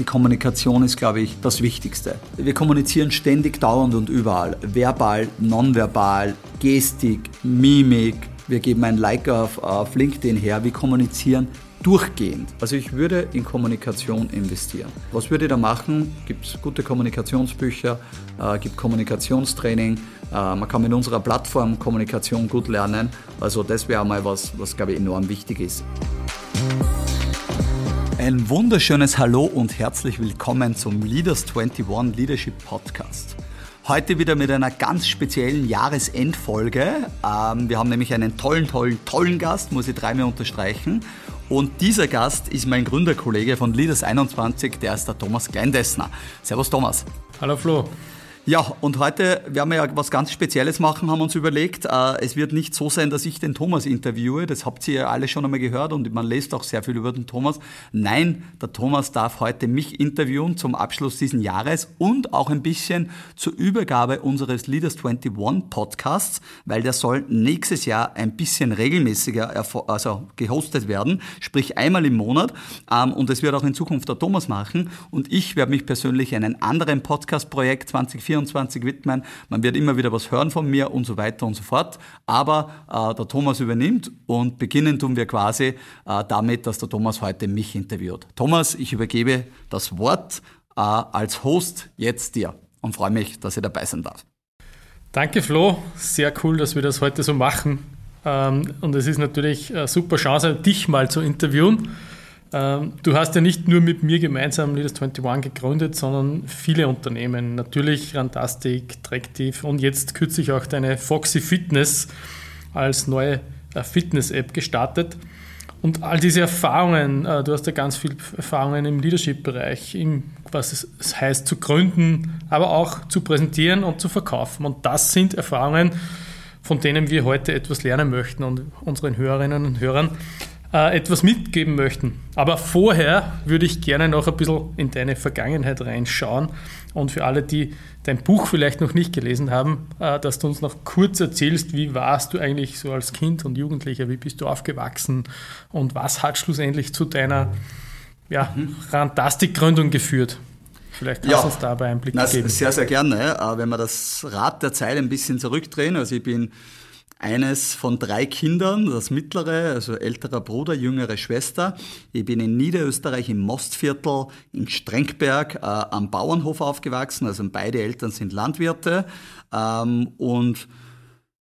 Die Kommunikation ist, glaube ich, das Wichtigste. Wir kommunizieren ständig, dauernd und überall. Verbal, nonverbal, Gestik, Mimik. Wir geben ein Like auf, auf LinkedIn her. Wir kommunizieren durchgehend. Also ich würde in Kommunikation investieren. Was würde ich da machen? Gibt es gute Kommunikationsbücher, äh, gibt Kommunikationstraining. Äh, man kann mit unserer Plattform Kommunikation gut lernen. Also das wäre mal was, was glaube ich enorm wichtig ist. Ein wunderschönes Hallo und herzlich willkommen zum Leaders 21 Leadership Podcast. Heute wieder mit einer ganz speziellen Jahresendfolge. Ähm, wir haben nämlich einen tollen, tollen, tollen Gast, muss ich dreimal unterstreichen. Und dieser Gast ist mein Gründerkollege von Leaders 21, der ist der Thomas Kleindessner. Servus Thomas. Hallo Flo. Ja, und heute werden wir ja was ganz Spezielles machen, haben uns überlegt. Äh, es wird nicht so sein, dass ich den Thomas interviewe, das habt ihr ja alle schon einmal gehört und man liest auch sehr viel über den Thomas. Nein, der Thomas darf heute mich interviewen zum Abschluss dieses Jahres und auch ein bisschen zur Übergabe unseres Leaders 21 Podcasts, weil der soll nächstes Jahr ein bisschen regelmäßiger also gehostet werden, sprich einmal im Monat. Ähm, und das wird auch in Zukunft der Thomas machen. Und ich werde mich persönlich einem anderen Podcast-Projekt 2024 24 widmen. Man wird immer wieder was hören von mir und so weiter und so fort. Aber äh, der Thomas übernimmt und beginnen tun wir quasi äh, damit, dass der Thomas heute mich interviewt. Thomas, ich übergebe das Wort äh, als Host jetzt dir und freue mich, dass ich dabei sein darf. Danke Flo, sehr cool, dass wir das heute so machen. Ähm, und es ist natürlich eine super Chance, dich mal zu interviewen. Ähm, du hast ja nicht nur mit mir gemeinsam Leaders 21 gegründet, sondern viele Unternehmen. Natürlich Rantastic, Tractive und jetzt kürzlich auch deine Foxy Fitness als neue äh, Fitness-App gestartet. Und all diese Erfahrungen, äh, du hast ja ganz viele Erfahrungen im Leadership-Bereich, was es heißt zu gründen, aber auch zu präsentieren und zu verkaufen. Und das sind Erfahrungen, von denen wir heute etwas lernen möchten und unseren Hörerinnen und Hörern äh, etwas mitgeben möchten. Aber vorher würde ich gerne noch ein bisschen in deine Vergangenheit reinschauen und für alle, die dein Buch vielleicht noch nicht gelesen haben, äh, dass du uns noch kurz erzählst, wie warst du eigentlich so als Kind und Jugendlicher, wie bist du aufgewachsen und was hat schlussendlich zu deiner ja, mhm. Rantastik-Gründung geführt? Vielleicht kannst du uns dabei einen Blick na, geben. Sehr, sehr gerne. Äh, wenn wir das Rad der Zeit ein bisschen zurückdrehen, also ich bin eines von drei Kindern, das mittlere, also älterer Bruder, jüngere Schwester. Ich bin in Niederösterreich im Mostviertel in Strenkberg äh, am Bauernhof aufgewachsen, also beide Eltern sind Landwirte ähm, und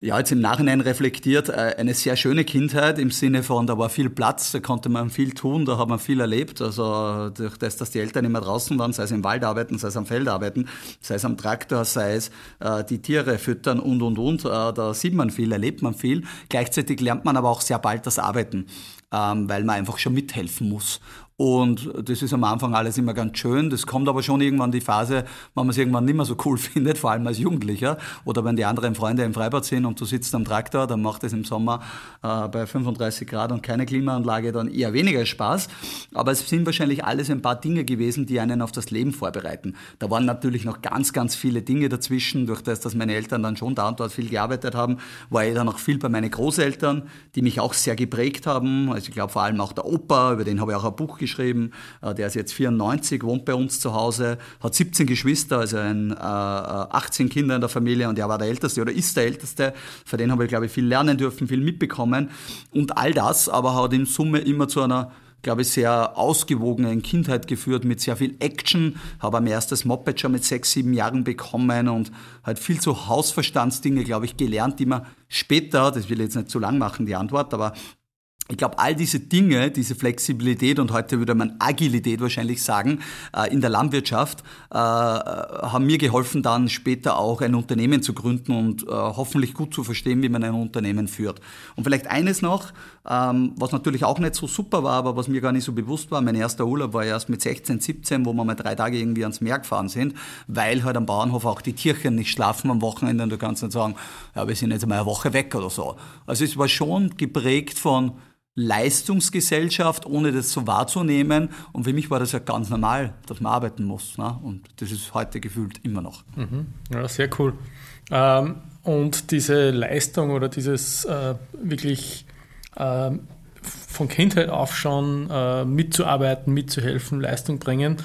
ja, jetzt im Nachhinein reflektiert, äh, eine sehr schöne Kindheit im Sinne von, da war viel Platz, da konnte man viel tun, da hat man viel erlebt. Also durch das, dass die Eltern immer draußen waren, sei es im Wald arbeiten, sei es am Feld arbeiten, sei es am Traktor, sei es äh, die Tiere füttern und, und, und, äh, da sieht man viel, erlebt man viel. Gleichzeitig lernt man aber auch sehr bald das Arbeiten, ähm, weil man einfach schon mithelfen muss. Und das ist am Anfang alles immer ganz schön. Das kommt aber schon irgendwann die Phase, wenn man es irgendwann nicht mehr so cool findet, vor allem als Jugendlicher. Oder wenn die anderen Freunde im Freibad sind und du sitzt am Traktor, dann macht es im Sommer äh, bei 35 Grad und keine Klimaanlage dann eher weniger Spaß. Aber es sind wahrscheinlich alles ein paar Dinge gewesen, die einen auf das Leben vorbereiten. Da waren natürlich noch ganz, ganz viele Dinge dazwischen. Durch das, dass meine Eltern dann schon da und dort viel gearbeitet haben, war ich dann auch viel bei meinen Großeltern, die mich auch sehr geprägt haben. Also ich glaube vor allem auch der Opa, über den habe ich auch ein Buch geschrieben. Äh, der ist jetzt 94, wohnt bei uns zu Hause, hat 17 Geschwister, also ein, 18 äh, Kinder in der Familie und er war der Älteste oder ist der Älteste. Für den habe ich, glaube ich, viel lernen dürfen, viel mitbekommen. Und all das aber hat in Summe immer zu einer glaube ich, sehr ausgewogenen Kindheit geführt mit sehr viel Action. Habe mein erstes Moped schon mit sechs, sieben Jahren bekommen und halt viel zu Hausverstandsdinge, glaube ich, gelernt, die man später, das will ich jetzt nicht zu lang machen, die Antwort, aber ich glaube, all diese Dinge, diese Flexibilität und heute würde man Agilität wahrscheinlich sagen, äh, in der Landwirtschaft, äh, haben mir geholfen, dann später auch ein Unternehmen zu gründen und äh, hoffentlich gut zu verstehen, wie man ein Unternehmen führt. Und vielleicht eines noch, ähm, was natürlich auch nicht so super war, aber was mir gar nicht so bewusst war, mein erster Urlaub war erst mit 16, 17, wo wir mal drei Tage irgendwie ans Meer gefahren sind, weil halt am Bauernhof auch die Tierchen nicht schlafen am Wochenende und du kannst nicht sagen, ja, wir sind jetzt mal eine Woche weg oder so. Also es war schon geprägt von Leistungsgesellschaft, ohne das so wahrzunehmen. Und für mich war das ja ganz normal, dass man arbeiten muss. Ne? Und das ist heute gefühlt immer noch. Mhm. Ja, sehr cool. Ähm, und diese Leistung oder dieses äh, wirklich äh, von Kindheit auf schon äh, mitzuarbeiten, mitzuhelfen, Leistung bringen,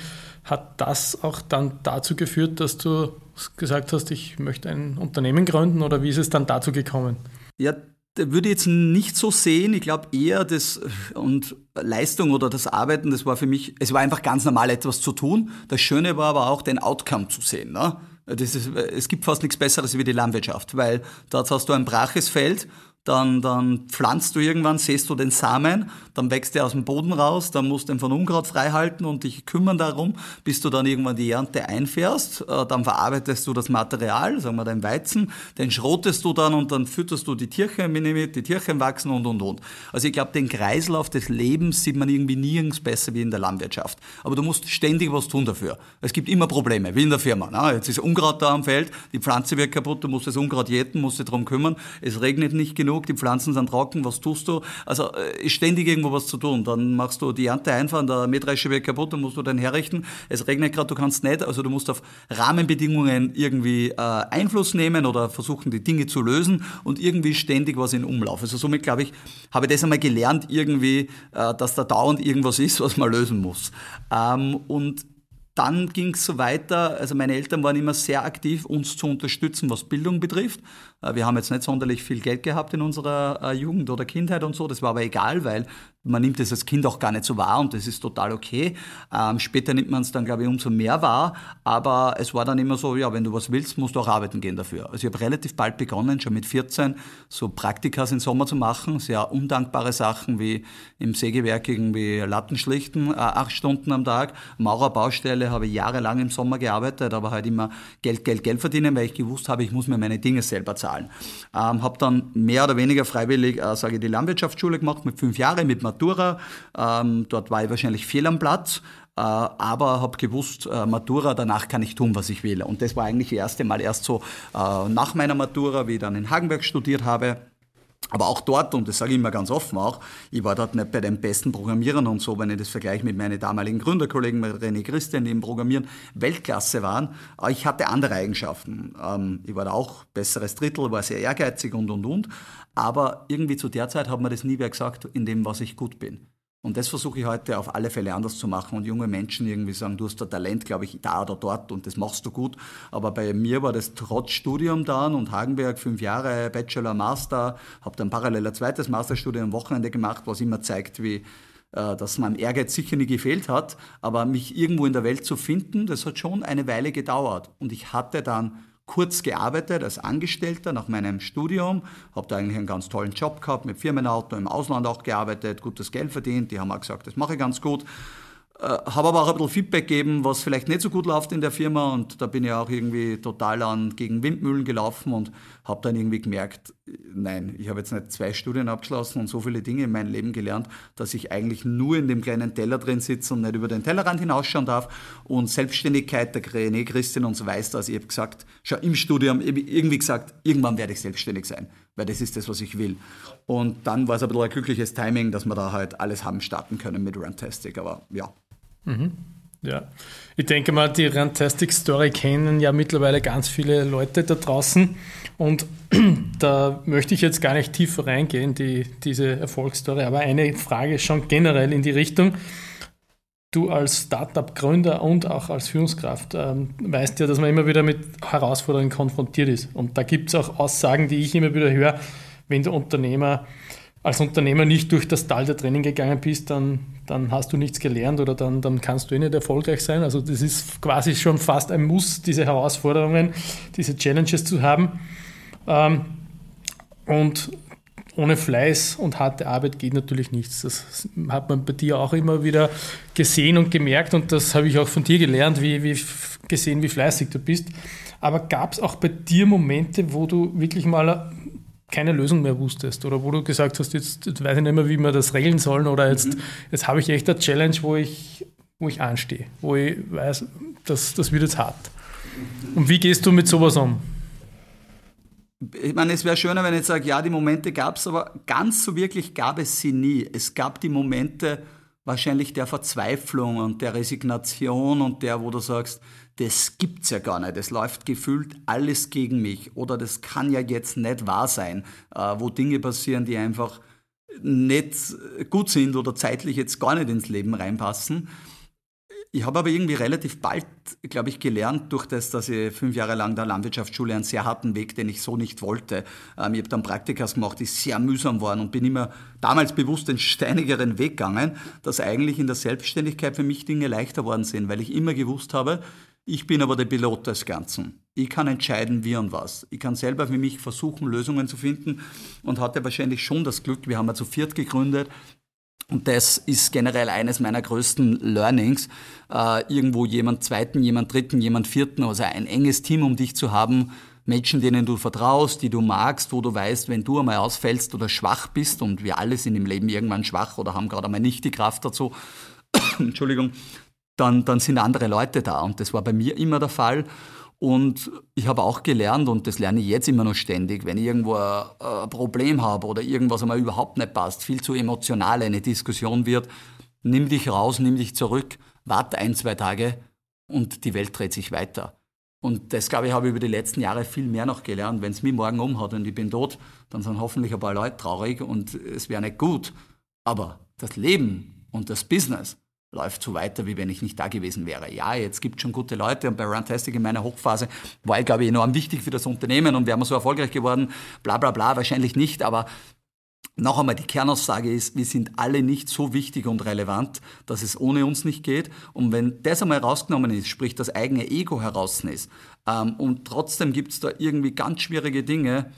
Hat das auch dann dazu geführt, dass du gesagt hast, ich möchte ein Unternehmen gründen oder wie ist es dann dazu gekommen? Ja, würde jetzt nicht so sehen. Ich glaube eher das und Leistung oder das Arbeiten, das war für mich, es war einfach ganz normal etwas zu tun. Das Schöne war aber auch den Outcome zu sehen. Ne? Ist, es gibt fast nichts Besseres wie die Landwirtschaft, weil dort hast du ein braches Feld dann, dann pflanzt du irgendwann, säst du den Samen, dann wächst der aus dem Boden raus, dann musst du ihn von Unkraut freihalten und dich kümmern darum, bis du dann irgendwann die Ernte einfährst. Äh, dann verarbeitest du das Material, sagen wir den Weizen, den schrotest du dann und dann fütterst du die Tierchen die Tierchen wachsen und und und. Also ich glaube, den Kreislauf des Lebens sieht man irgendwie nirgends besser wie in der Landwirtschaft. Aber du musst ständig was tun dafür. Es gibt immer Probleme, wie in der Firma. Na, jetzt ist Unkraut da am Feld, die Pflanze wird kaputt, du musst das Unkraut jäten, musst dich darum kümmern. Es regnet nicht genug genug, die Pflanzen sind trocken, was tust du? Also äh, ist ständig irgendwo was zu tun. Dann machst du die Ernte einfahren, der Mähdrescher wird kaputt, dann musst du den herrichten. Es regnet gerade, du kannst nicht, also du musst auf Rahmenbedingungen irgendwie äh, Einfluss nehmen oder versuchen, die Dinge zu lösen und irgendwie ständig was in Umlauf. Also somit, glaube ich, habe ich das einmal gelernt, irgendwie, äh, dass da dauernd irgendwas ist, was man lösen muss. Ähm, und dann ging es so weiter. Also meine Eltern waren immer sehr aktiv, uns zu unterstützen, was Bildung betrifft. Äh, wir haben jetzt nicht sonderlich viel Geld gehabt in unserer äh, Jugend oder Kindheit und so. Das war aber egal, weil man nimmt es als Kind auch gar nicht so wahr und das ist total okay. Ähm, später nimmt man es dann, glaube ich, umso mehr wahr. Aber es war dann immer so, ja, wenn du was willst, musst du auch arbeiten gehen dafür. Also ich habe relativ bald begonnen, schon mit 14, so Praktikas im Sommer zu machen. Sehr undankbare Sachen wie im Sägewerk irgendwie Latten schlichten, äh, acht Stunden am Tag. Maurerbaustelle habe ich jahrelang im Sommer gearbeitet, aber halt immer Geld, Geld, Geld verdienen, weil ich gewusst habe, ich muss mir meine Dinge selber zahlen zahlen. Ähm, habe dann mehr oder weniger freiwillig, äh, sage ich, die Landwirtschaftsschule gemacht mit fünf Jahren mit Matura. Ähm, dort war ich wahrscheinlich fehl am Platz äh, aber habe gewusst, äh, Matura, danach kann ich tun, was ich will. Und das war eigentlich das erste Mal erst so äh, nach meiner Matura, wie ich dann in Hagenberg studiert habe aber auch dort, und das sage ich immer ganz offen auch, ich war dort nicht bei den besten Programmierern und so, wenn ich das vergleiche mit meinen damaligen Gründerkollegen, mit René Christian, die im Programmieren Weltklasse waren. Aber ich hatte andere Eigenschaften. Ähm, ich war da auch besseres Drittel, war sehr ehrgeizig und, und, und. Aber irgendwie zu der Zeit hat mir das nie wer gesagt, in dem, was ich gut bin. Und das versuche ich heute auf alle Fälle anders zu machen und junge Menschen irgendwie sagen, du hast da Talent, glaube ich, da oder dort und das machst du gut. Aber bei mir war das trotz Studium dann und Hagenberg fünf Jahre Bachelor, Master, habe dann parallel ein zweites Masterstudium am Wochenende gemacht, was immer zeigt, wie äh, dass meinem Ehrgeiz sicher nie gefehlt hat, aber mich irgendwo in der Welt zu finden, das hat schon eine Weile gedauert. Und ich hatte dann kurz gearbeitet als Angestellter nach meinem Studium, habe da eigentlich einen ganz tollen Job gehabt, mit Firmenauto, im Ausland auch gearbeitet, gutes Geld verdient, die haben auch gesagt, das mache ich ganz gut. Äh, habe aber auch ein bisschen Feedback gegeben, was vielleicht nicht so gut läuft in der Firma und da bin ich auch irgendwie total an gegen Windmühlen gelaufen und habe dann irgendwie gemerkt, nein, ich habe jetzt nicht zwei Studien abgeschlossen und so viele Dinge in meinem Leben gelernt, dass ich eigentlich nur in dem kleinen Teller drin sitze und nicht über den Tellerrand hinausschauen darf. Und Selbstständigkeit, der René Christian und so weiß das, ich habe gesagt, schon im Studium irgendwie gesagt, irgendwann werde ich selbstständig sein, weil das ist das, was ich will. Und dann war es ein bisschen ein glückliches Timing, dass wir da halt alles haben starten können mit Runtastic, aber ja, Mhm. Ja, ich denke mal, die Rantastic Story kennen ja mittlerweile ganz viele Leute da draußen und da möchte ich jetzt gar nicht tiefer reingehen, die, diese Erfolgsstory, aber eine Frage schon generell in die Richtung. Du als Startup-Gründer und auch als Führungskraft ähm, weißt ja, dass man immer wieder mit Herausforderungen konfrontiert ist. Und da gibt es auch Aussagen, die ich immer wieder höre, wenn der Unternehmer als Unternehmer nicht durch das Tal der Training gegangen bist, dann, dann hast du nichts gelernt oder dann, dann kannst du eh nicht erfolgreich sein. Also das ist quasi schon fast ein Muss, diese Herausforderungen, diese Challenges zu haben. Ähm, und ohne Fleiß und harte Arbeit geht natürlich nichts. Das hat man bei dir auch immer wieder gesehen und gemerkt und das habe ich auch von dir gelernt, wie, wie gesehen, wie fleißig du bist. Aber gab es auch bei dir Momente, wo du wirklich mal keine Lösung mehr wusstest oder wo du gesagt hast, jetzt, jetzt weiß ich nicht mehr, wie wir das regeln sollen oder jetzt, mhm. jetzt habe ich echt eine Challenge, wo ich, wo ich anstehe, wo ich weiß, das, das wird jetzt hart. Und wie gehst du mit sowas um? Ich meine, es wäre schöner, wenn ich sage, ja, die Momente gab es, aber ganz so wirklich gab es sie nie. Es gab die Momente wahrscheinlich der Verzweiflung und der Resignation und der, wo du sagst, das gibt's ja gar nicht. Es läuft gefühlt alles gegen mich. Oder das kann ja jetzt nicht wahr sein, äh, wo Dinge passieren, die einfach nicht gut sind oder zeitlich jetzt gar nicht ins Leben reinpassen. ich habe aber irgendwie relativ bald, glaube ich, gelernt, durch das, dass ich fünf Jahre lang der Landwirtschaftsschule einen sehr harten Weg, den ich so nicht wollte. Ähm, ich habe dann Praktikas gemacht, die sehr mühsam waren und bin immer damals bewusst den steinigeren Weg gegangen, dass eigentlich in der Selbstständigkeit für mich Dinge leichter worden sind, weil ich immer gewusst habe, ich bin aber der Pilot des Ganzen. Ich kann entscheiden, wie und was. Ich kann selber für mich versuchen, Lösungen zu finden und hatte wahrscheinlich schon das Glück, wir haben ja zu viert gegründet, und das ist generell eines meiner größten Learnings, äh, irgendwo jemand zweiten, jemand dritten, jemand vierten, also ein enges Team um dich zu haben, Menschen, denen du vertraust, die du magst, wo du weißt, wenn du einmal ausfällst oder schwach bist, und wir alle sind im Leben irgendwann schwach oder haben gerade einmal nicht die Kraft dazu, Entschuldigung, dann, dann sind andere Leute da. Und das war bei mir immer der Fall. Und ich habe auch gelernt, und das lerne ich jetzt immer noch ständig, wenn ich irgendwo ein, Problem habe oder irgendwas einmal überhaupt nicht passt, viel zu emotional eine Diskussion wird, nimm dich raus, nimm dich zurück, warte ein, zwei Tage und die Welt dreht sich weiter. Und das, glaube ich, habe ich über die letzten Jahre viel mehr noch gelernt. Wenn es mich morgen umhat und ich bin tot, dann sind hoffentlich ein paar Leute traurig und es wäre nicht gut. Aber das Leben und das Business, läuft so weiter, wie wenn ich nicht da gewesen wäre. Ja, jetzt gibt es schon gute Leute und bei Runtastic in meiner Hochphase war ich, glaube ich, enorm wichtig für das Unternehmen und wären wir so erfolgreich geworden, bla bla bla, wahrscheinlich nicht, aber noch einmal, die Kernaussage ist, wir sind alle nicht so wichtig und relevant, dass es ohne uns nicht geht. Und wenn das einmal rausgenommen ist, sprich das eigene Ego heraus ist, ähm, und trotzdem gibt es da irgendwie ganz schwierige Dinge,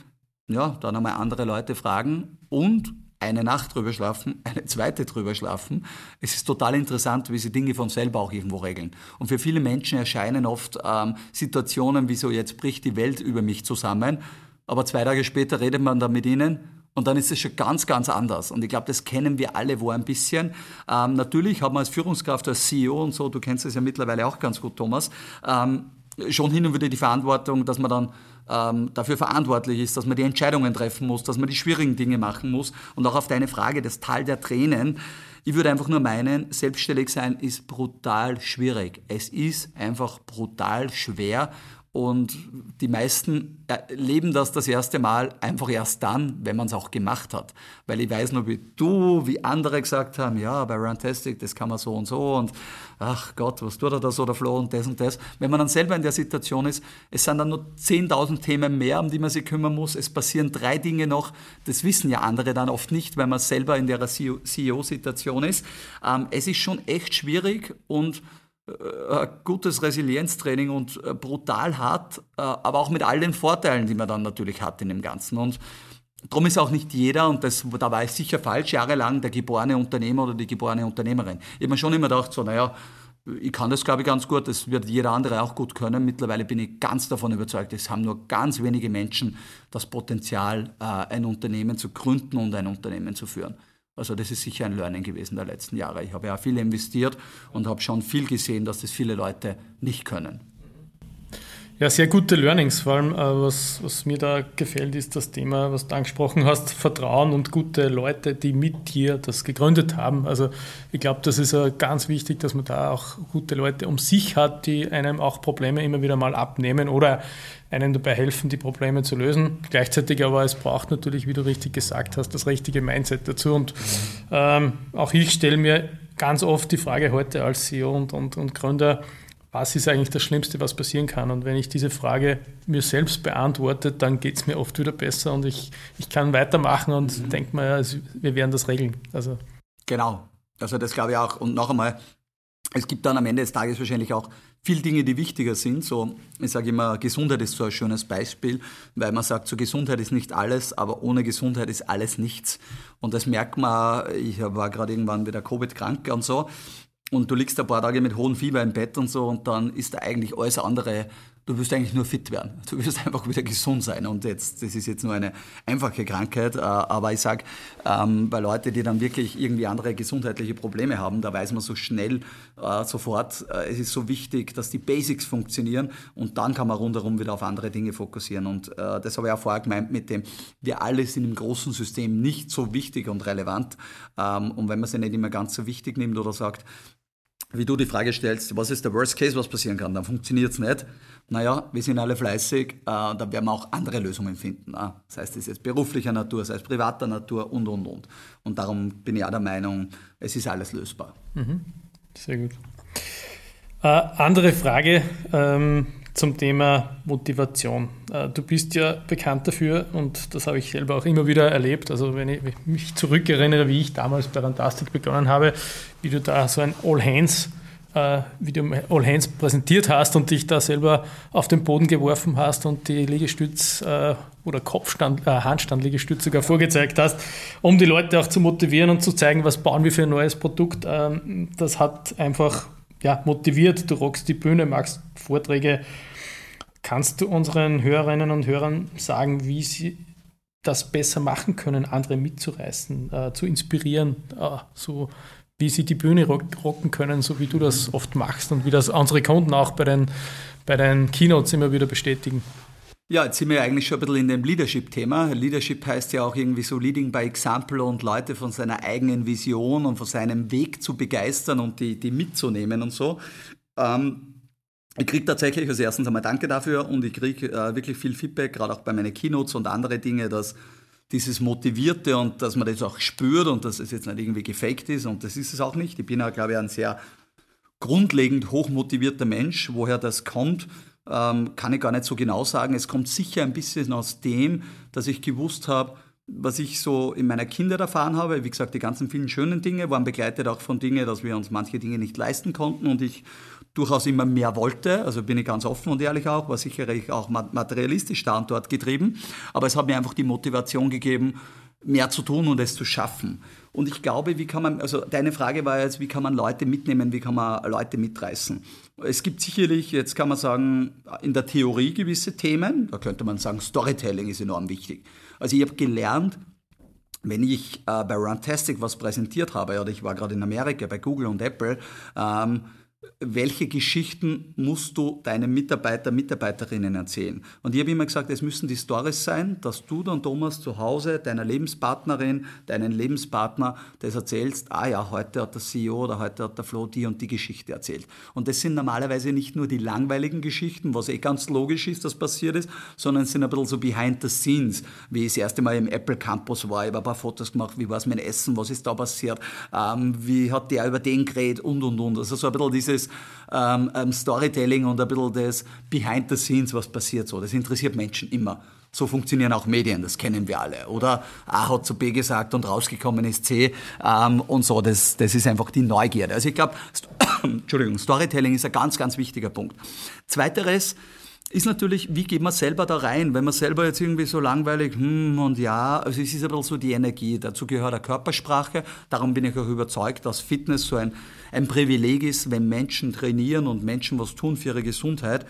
ja, dann einmal andere Leute fragen und eine Nacht drüber schlafen, eine zweite drüber schlafen. Es ist total interessant, wie sie Dinge von selber auch irgendwo regeln. Und für viele Menschen erscheinen oft ähm, Situationen wie so, jetzt bricht die Welt über mich zusammen, aber zwei Tage später redet man dann mit ihnen und dann ist es schon ganz, ganz anders. Und ich glaube, das kennen wir alle wo ein bisschen. Ähm, natürlich hat man als Führungskraft, als CEO und so, du kennst es ja mittlerweile auch ganz gut, Thomas, ähm, schon hin und wieder die Verantwortung, dass man dann ähm, dafür verantwortlich ist, dass man die Entscheidungen treffen muss, dass man die schwierigen Dinge machen muss. Und auch auf deine Frage, das Tal der Tränen. Ich würde einfach nur meinen, selbstständig sein ist brutal schwierig. Es ist einfach brutal schwer und die meisten erleben das das erste Mal einfach erst dann, wenn man es auch gemacht hat. Weil ich weiß nur, wie du, wie andere gesagt haben, ja, bei Runtastic, das kann man so und so und ach Gott, was tut er da so, der Flo und das und das. Wenn man dann selber in der Situation ist, es sind dann nur 10.000 Themen mehr, um die man sich kümmern muss. Es passieren drei Dinge noch, das wissen ja andere dann oft nicht, weil man selber in der CEO-Situation ist. Ähm, es ist schon echt schwierig und gutes Resilienztraining und äh, brutal hart, äh, aber auch mit all den Vorteilen, die man dann natürlich hat in dem Ganzen. Und darum ist auch nicht jeder, und das, da war ich sicher falsch, jahrelang der geborene Unternehmer oder die geborene Unternehmerin. Ich habe mir schon immer gedacht, so, naja, ich kann das, glaube ich, ganz gut, das wird jeder andere auch gut können. Mittlerweile bin ich ganz davon überzeugt, es haben nur ganz wenige Menschen das Potenzial, ein Unternehmen zu gründen und ein Unternehmen zu führen. Also das ist sicher ein Learning gewesen der letzten Jahre. Ich habe ja viel investiert und habe schon viel gesehen, dass das viele Leute nicht können. Ja, sehr gute Learnings. Vor allem, äh, was, was mir da gefällt, ist das Thema, was du angesprochen hast, Vertrauen und gute Leute, die mit dir das gegründet haben. Also ich glaube, das ist ganz wichtig, dass man da auch gute Leute um sich hat, die einem auch Probleme immer wieder mal abnehmen oder einem dabei helfen, die Probleme zu lösen. Gleichzeitig aber, es braucht natürlich, wie du richtig gesagt hast, das richtige Mindset dazu. Und ähm, auch ich stelle mir ganz oft die Frage heute als CEO und, und, und Gründer, was ist eigentlich das Schlimmste, was passieren kann? Und wenn ich diese Frage mir selbst beantworte, dann geht es mir oft wieder besser und ich, ich kann weitermachen und mhm. denke mir, wir werden das regeln. Also. Genau. Also das glaube ich auch. Und noch einmal, es gibt dann am Ende des Tages wahrscheinlich auch viele Dinge, die wichtiger sind. So, ich sage immer, Gesundheit ist so ein schönes Beispiel, weil man sagt, so Gesundheit ist nicht alles, aber ohne Gesundheit ist alles nichts. Und das merkt man, ich war gerade irgendwann wieder Covid-krank und so und du liegst ein paar Tage mit hohem Fieber im Bett und so und dann ist da eigentlich alles andere, du wirst eigentlich nur fit werden. Du wirst einfach wieder gesund sein. Und jetzt, das ist jetzt nur eine einfache Krankheit, äh, aber ich sag, ähm, bei Leuten, die dann wirklich irgendwie andere gesundheitliche Probleme haben, da weiß man so schnell äh, sofort, äh, es ist so wichtig, dass die Basics funktionieren und dann kann man rundherum wieder auf andere Dinge fokussieren. Und das habe ich auch vorher gemeint mit dem, wir alle sind im großen System nicht so wichtig und relevant. Ähm, und wenn man sie nicht immer ganz so wichtig nimmt oder sagt, wie du die Frage stellst, was ist der Worst Case, was passieren kann, dann funktioniert es nicht. Naja, wir sind alle fleißig, äh, da werden wir auch andere Lösungen finden. Äh. Das es jetzt beruflicher Natur, sei es privater Natur und, und, und. Und darum bin ich auch der Meinung, es ist alles lösbar. Mhm. Sehr gut. Äh, andere Frage ähm, zum Thema Motivation. Äh, du bist ja bekannt dafür und das habe ich selber auch immer wieder erlebt. Also wenn ich, mich zurückerinnere, wie ich damals bei Rantastic begonnen habe, wie du da so ein All Hands äh, wie du All Hands präsentiert hast und dich da selber auf den Boden geworfen hast und die Liegestütz äh, oder Kopfstand, äh, Handstand-Liegestütz sogar vorgezeigt hast, um die Leute auch zu motivieren und zu zeigen, was bauen wir für ein neues Produkt. Ähm, das hat einfach ja, motiviert. Du rockst die Bühne, machst Vorträge. Kannst du unseren Hörerinnen und Hörern sagen, wie sie das besser machen können, andere mitzureißen, äh, zu inspirieren, äh, so wie sie die Bühne rocken können, so wie du das oft machst und wie das unsere Kunden auch bei den, bei den Keynotes immer wieder bestätigen. Ja, jetzt sind wir ja eigentlich schon ein bisschen in dem Leadership-Thema. Leadership heißt ja auch irgendwie so Leading by Example und Leute von seiner eigenen Vision und von seinem Weg zu begeistern und die, die mitzunehmen und so. Ähm, ich kriege tatsächlich, also erstens einmal danke dafür und ich kriege äh, wirklich viel Feedback, gerade auch bei meinen Keynotes und andere Dinge, dass dieses Motivierte und dass man das auch spürt und dass es jetzt nicht irgendwie gefaked ist und das ist es auch nicht. Ich bin ja, glaube ich, ein sehr grundlegend hochmotivierter Mensch. Woher das kommt, ähm, kann ich gar nicht so genau sagen. Es kommt sicher ein bisschen aus dem, dass ich gewusst habe, was ich so in meiner Kindheit erfahren habe. Wie gesagt, die ganzen vielen schönen Dinge waren begleitet auch von Dingen, dass wir uns manche Dinge nicht leisten konnten und ich durchaus immer mehr wollte. Also bin ich ganz offen und ehrlich auch, war sicherlich auch materialistisch da und dort getrieben. Aber es hat mir einfach die Motivation gegeben, mehr zu tun und es zu schaffen. Und ich glaube, wie kann man, also deine Frage war jetzt, wie kann man Leute mitnehmen, wie kann man Leute mitreißen? Es gibt sicherlich, jetzt kann man sagen, in der Theorie gewisse Themen, da könnte man sagen, Storytelling ist enorm wichtig. Also ich habe gelernt, wenn ich äh, bei Runtastic was präsentiert habe, oder ich war gerade in Amerika bei Google und Apple, ähm, welche Geschichten musst du deinen Mitarbeiter, Mitarbeiterinnen erzählen? Und ich habe immer gesagt, es müssen die Stories sein, dass du dann, Thomas, zu Hause deiner Lebenspartnerin, deinen Lebenspartner das erzählst, ah ja, heute hat der CEO oder heute hat der Flo die und die Geschichte erzählt. Und das sind normalerweise nicht nur die langweiligen Geschichten, was eh ganz logisch ist, dass passiert ist, sondern sind ein bisschen so behind the scenes, wie ich das erste Mal im Apple Campus war, ich habe ein paar Fotos gemacht, wie war es mein Essen, was ist da passiert, ähm, wie hat der über den geredet und, und, und. Also so ein bisschen dieses ähm, ähm, Storytelling und ein bisschen das Behind the Scenes, was passiert so. Das interessiert Menschen immer. So funktionieren auch Medien, das kennen wir alle. Oder A hat zu B gesagt und rausgekommen ist C ähm, und so. Das, das ist einfach die Neugierde. Also ich glaube, Entschuldigung, Storytelling ist ein ganz, ganz wichtiger Punkt. Zweiteres, ist natürlich, wie geht man selber da rein? Wenn man selber jetzt irgendwie so langweilig, hm und ja, also es ist ein bisschen so die Energie. Dazu gehört eine Körpersprache. Darum bin ich auch überzeugt, dass Fitness so ein, ein Privileg ist, wenn Menschen trainieren und Menschen was tun für ihre Gesundheit.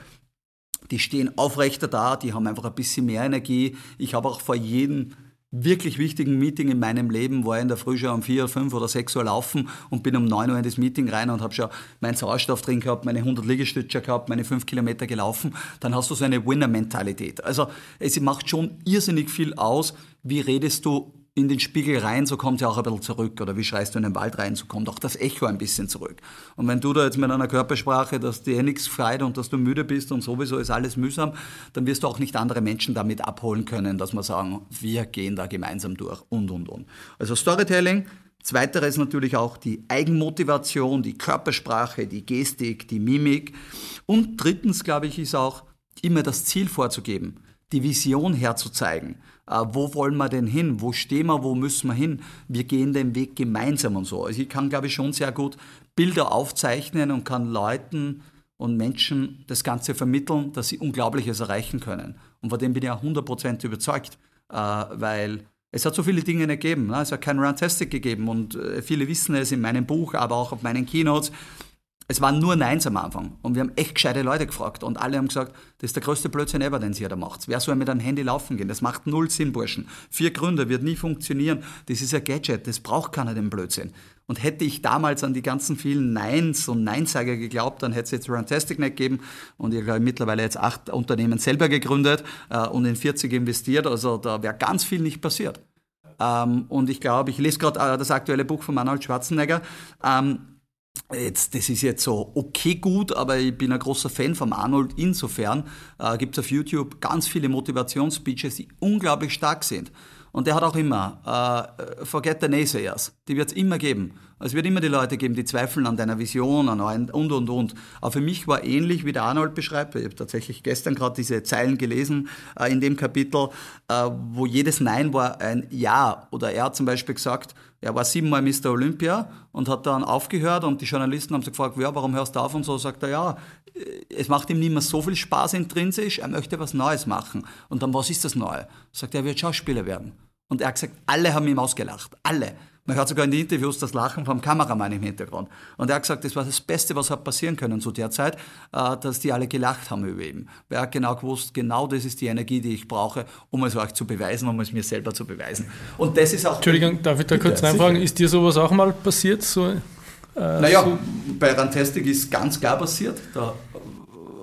Die stehen aufrechter da, die haben einfach ein bisschen mehr Energie. Ich habe auch vor jedem wirklich wichtigen Meeting in meinem Leben war in der Früh schon um vier, fünf oder sechs Uhr laufen und bin um neun Uhr in das Meeting rein und habe schon meinen Sauerstoff drin gehabt, meine 100 Liegestütze gehabt, meine fünf Kilometer gelaufen. Dann hast du so eine Winner-Mentalität. Also es macht schon irrsinnig viel aus, wie redest du in den Spiegel rein, so kommt sie auch ein bisschen zurück. Oder wie schreist du in den Wald rein, so kommt auch das Echo ein bisschen zurück. Und wenn du da jetzt mit einer Körpersprache, dass dir nichts freut und dass du müde bist und sowieso ist alles mühsam, dann wirst du auch nicht andere Menschen damit abholen können, dass wir sagen, wir gehen da gemeinsam durch und, und, und. Also Storytelling, Zweiteres natürlich auch die Eigenmotivation, die Körpersprache, die Gestik, die Mimik. Und drittens, glaube ich, ist auch immer das Ziel vorzugeben, die Vision herzuzeigen. Äh, wo wollen wir denn hin? Wo stehen wir? Wo müssen wir hin? Wir gehen den Weg gemeinsam und so. Also ich kann, glaube ich, schon sehr gut Bilder aufzeichnen und kann Leuten und Menschen das Ganze vermitteln, dass sie Unglaubliches erreichen können. Und von dem bin ich auch 100% überzeugt, äh, weil es hat so viele Dinge gegeben. Ne? Es hat kein Runtastic gegeben und äh, viele wissen es in meinem Buch, aber auch auf meinen Keynotes. Es waren nur Neins am Anfang. Und wir haben echt gescheite Leute gefragt. Und alle haben gesagt, das ist der größte Blödsinn ever, den sie da macht. Wer soll mit einem Handy laufen gehen? Das macht null Sinn, Burschen. Vier Gründe, wird nie funktionieren. Das ist ein Gadget, das braucht keiner den Blödsinn. Und hätte ich damals an die ganzen vielen Neins und Neinsager geglaubt, dann hätte es jetzt Runtastic nicht gegeben. Und ich habe mittlerweile jetzt acht Unternehmen selber gegründet äh, und in 40 investiert. Also da wäre ganz viel nicht passiert. Ähm, und ich glaube, ich lese gerade äh, das aktuelle Buch von Manuel Schwarzenegger. Ähm, Jetzt, das ist jetzt so okay gut, aber ich bin ein großer Fan von Arnold. Insofern äh, gibt es auf YouTube ganz viele Motivationsspeeches, die unglaublich stark sind. Und der hat auch immer, uh, forget the naysayers, die wird es immer geben. Es wird immer die Leute geben, die zweifeln an deiner Vision an und, und, und. Aber für mich war ähnlich, wie der Arnold beschreibt, ich habe tatsächlich gestern gerade diese Zeilen gelesen uh, in dem Kapitel, uh, wo jedes Nein war ein Ja. Oder er hat zum Beispiel gesagt, er war siebenmal Mr. Olympia und hat dann aufgehört und die Journalisten haben sich gefragt, ja, warum hörst du auf und so, sagt er, ja, es macht ihm nicht mehr so viel Spaß intrinsisch, er möchte was Neues machen. Und dann, was ist das Neue? Sagt er, er wird Schauspieler werden. Und er hat gesagt, alle haben ihm ausgelacht, alle. Man hört sogar in den Interviews das Lachen vom Kameramann im Hintergrund. Und er hat gesagt, das war das Beste, was hat passieren können zu der Zeit, äh, dass die alle gelacht haben über ihn. Weil er hat genau gewusst, genau das ist die Energie, die ich brauche, um es euch zu beweisen, um es mir selber zu beweisen. Und das ist auch... Entschuldigung, darf ich da kurz reinfragen? Ist dir sowas auch mal passiert? So, äh, naja, so? bei Rantastic ist ganz klar passiert. Da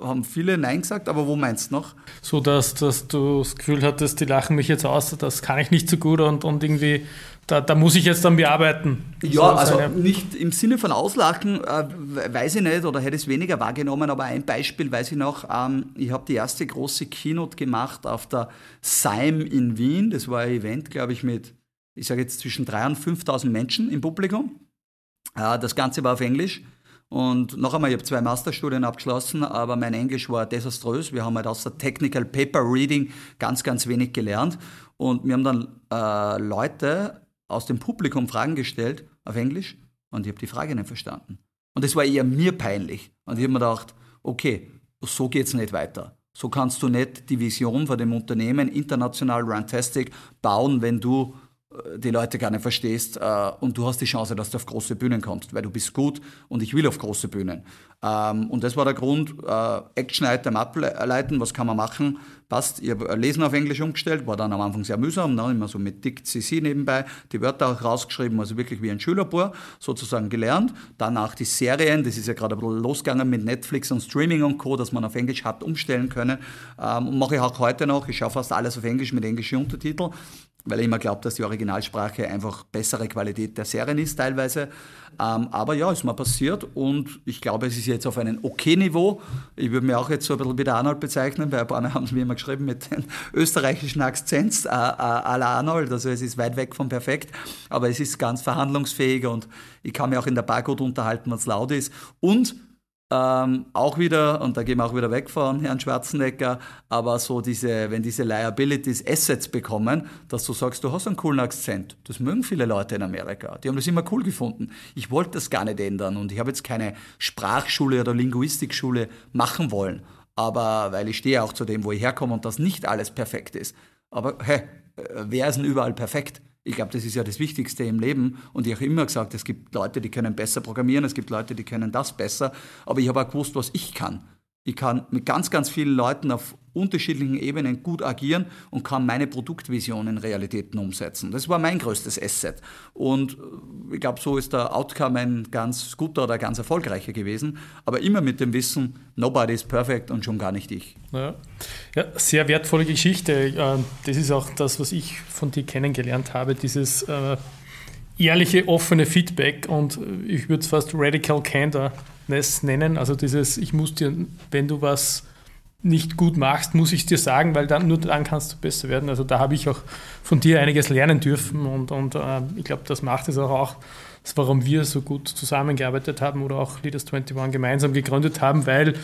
haben viele Nein gesagt, aber wo meinst du noch? So, dass, dass du das Gefühl hattest, die lachen mich jetzt aus, das kann ich nicht so gut und, und irgendwie, da, da muss ich jetzt dann bearbeiten. Ja, so also nicht im Sinne von Auslachen, äh, weiß ich nicht oder hätte es weniger wahrgenommen, aber ein Beispiel weiß ich noch, ähm, ich habe die erste große Keynote gemacht auf der SIME in Wien, das war ein Event, glaube ich, mit, ich sage jetzt zwischen 3.000 und 5.000 Menschen im Publikum. Äh, das Ganze war auf Englisch. Und noch einmal, ich habe zwei Masterstudien abgeschlossen, aber mein Englisch war desaströs. Wir haben halt außer Technical Paper Reading ganz, ganz wenig gelernt. Und wir haben dann äh, Leute aus dem Publikum Fragen gestellt auf Englisch und ich habe die Frage nicht verstanden. Und es war eher mir peinlich. Und ich habe mir gedacht, okay, so geht es nicht weiter. So kannst du nicht die Vision von dem Unternehmen international Runtastic bauen, wenn du die Leute gar nicht verstehst äh, und du hast die Chance, dass du auf große Bühnen kommst, weil du bist gut und ich will auf große Bühnen. Ähm, und das war der Grund, äh, Action-Item ableiten, was kann man machen, passt. Ich habe Lesen auf Englisch umgestellt, war dann am Anfang sehr mühsam, ne? immer so mit Dick CC nebenbei, die Wörter auch rausgeschrieben, also wirklich wie ein Schülerbohr, sozusagen gelernt. Danach die Serien, das ist ja gerade losgegangen mit Netflix und Streaming und Co., dass man auf Englisch hat umstellen können. Ähm, und mache ich auch heute noch, ich schaue fast alles auf Englisch mit englischen Untertiteln weil ich immer glaube, dass die Originalsprache einfach bessere Qualität der Serien ist teilweise. Ähm, aber ja, ist mal passiert und ich glaube, es ist jetzt auf einem okay Niveau. Ich würde mich auch jetzt so ein bisschen wie der Arnold bezeichnen, weil ein paar haben es mir immer geschrieben mit den österreichischen Akzents äh, äh, la Arnold. Also es ist weit weg von perfekt, aber es ist ganz verhandlungsfähig und ich kann mich auch in der Bar gut unterhalten, wenn es laut ist. Und ähm, auch wieder, und da gehen wir auch wieder weg von Herrn Schwarzenegger, aber so diese, wenn diese Liabilities Assets bekommen, dass du sagst, du hast einen coolen Akzent. Das mögen viele Leute in Amerika. Die haben das immer cool gefunden. Ich wollte das gar nicht ändern und ich habe jetzt keine Sprachschule oder Linguistikschule machen wollen. Aber weil ich stehe auch zu dem, wo ich herkomme und das nicht alles perfekt ist. Aber hey, äh, wer ist denn überall perfekt? Ich glaube, das ist ja das Wichtigste im Leben. Und ich habe immer gesagt, es gibt Leute, die können besser programmieren, es gibt Leute, die können das besser. Aber ich habe auch gewusst, was ich kann. Ich kann mit ganz, ganz vielen Leuten auf unterschiedlichen Ebenen gut agieren und kann meine Produktvision in Realitäten umsetzen. Das war mein größtes Asset. Und äh, ich glaube, so ist der Outcome ein ganz guter oder ganz erfolgreicher gewesen. Aber immer mit dem Wissen, nobody is perfect und schon gar nicht ich. Ja, ja sehr wertvolle Geschichte. Äh, das ist auch das, was ich von dir kennengelernt habe, dieses äh, ehrliche, offene Feedback und ich würde es fast Radical Candor nennen. Also dieses, ich muss dir, wenn du was nicht gut machst, muss ich dir sagen, weil dann, nur dann kannst du besser werden. Also da habe ich auch von dir einiges lernen dürfen und, und äh, ich glaube, das macht es auch, auch warum wir so gut zusammengearbeitet haben oder auch Leaders 21 gemeinsam gegründet haben, weil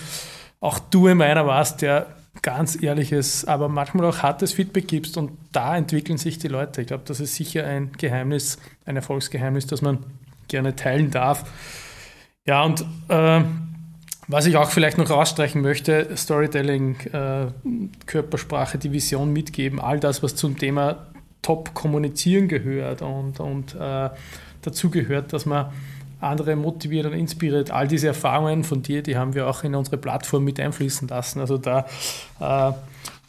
auch du immer einer warst, der ganz ehrliches, aber manchmal auch hartes Feedback gibst und da entwickeln sich die Leute. Ich glaube, das ist sicher ein Geheimnis, ein Erfolgsgeheimnis, das man gerne teilen darf. Ja, und äh, was ich auch vielleicht noch rausstreichen möchte, Storytelling, äh, Körpersprache, die Vision mitgeben, all das, was zum Thema Top kommunizieren gehört und, und äh, dazu gehört, dass man andere motiviert und inspiriert. All diese Erfahrungen von dir, die haben wir auch in unsere Plattform mit einfließen lassen. Also da äh,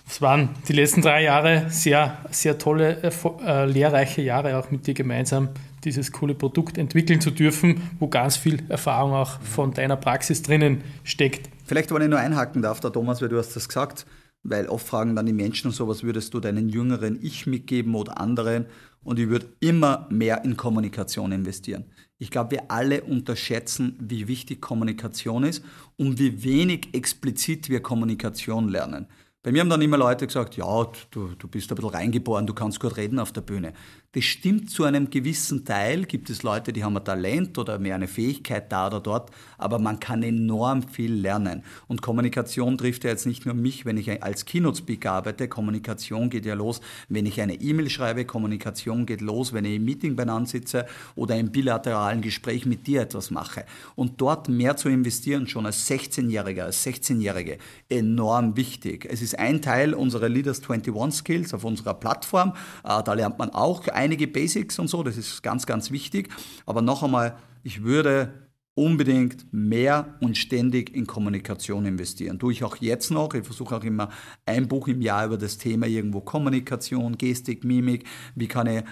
es waren die letzten drei Jahre sehr, sehr tolle, äh, lehrreiche Jahre auch mit dir gemeinsam, dieses coole Produkt entwickeln zu dürfen, wo ganz viel Erfahrung auch von deiner Praxis drinnen steckt. Vielleicht, wenn ich nur einhaken darf, der Thomas, weil du hast das gesagt, weil oft fragen dann die Menschen so, was würdest du deinen jüngeren Ich mitgeben oder anderen? Und ich würde immer mehr in Kommunikation investieren. Ich glaube, wir alle unterschätzen, wie wichtig Kommunikation ist und wie wenig explizit wir Kommunikation lernen. Bei mir haben dann immer Leute gesagt, ja, du, du bist ein bisschen reingeboren, du kannst gut reden auf der Bühne. Das stimmt zu einem gewissen Teil. Gibt es Leute, die haben ein Talent oder mehr eine Fähigkeit da oder dort, aber man kann enorm viel lernen. Und Kommunikation trifft ja jetzt nicht nur mich, wenn ich als Keynote-Speaker arbeite. Kommunikation geht ja los, wenn ich eine E-Mail schreibe. Kommunikation geht los, wenn ich im Meeting beieinander sitze oder im bilateralen Gespräch mit dir etwas mache. Und dort mehr zu investieren, schon als 16-Jähriger, als 16-Jährige, enorm wichtig. Es ist ein Teil unserer Leaders 21 Skills auf unserer Plattform. Äh, da lernt man auch einige Basics und so, das ist ganz, ganz wichtig. Aber noch einmal, ich würde unbedingt mehr und ständig in Kommunikation investieren. Tue ich auch jetzt noch. Ich versuche auch immer ein Buch im Jahr über das Thema irgendwo Kommunikation, Gestik, Mimik. Wie kann ich,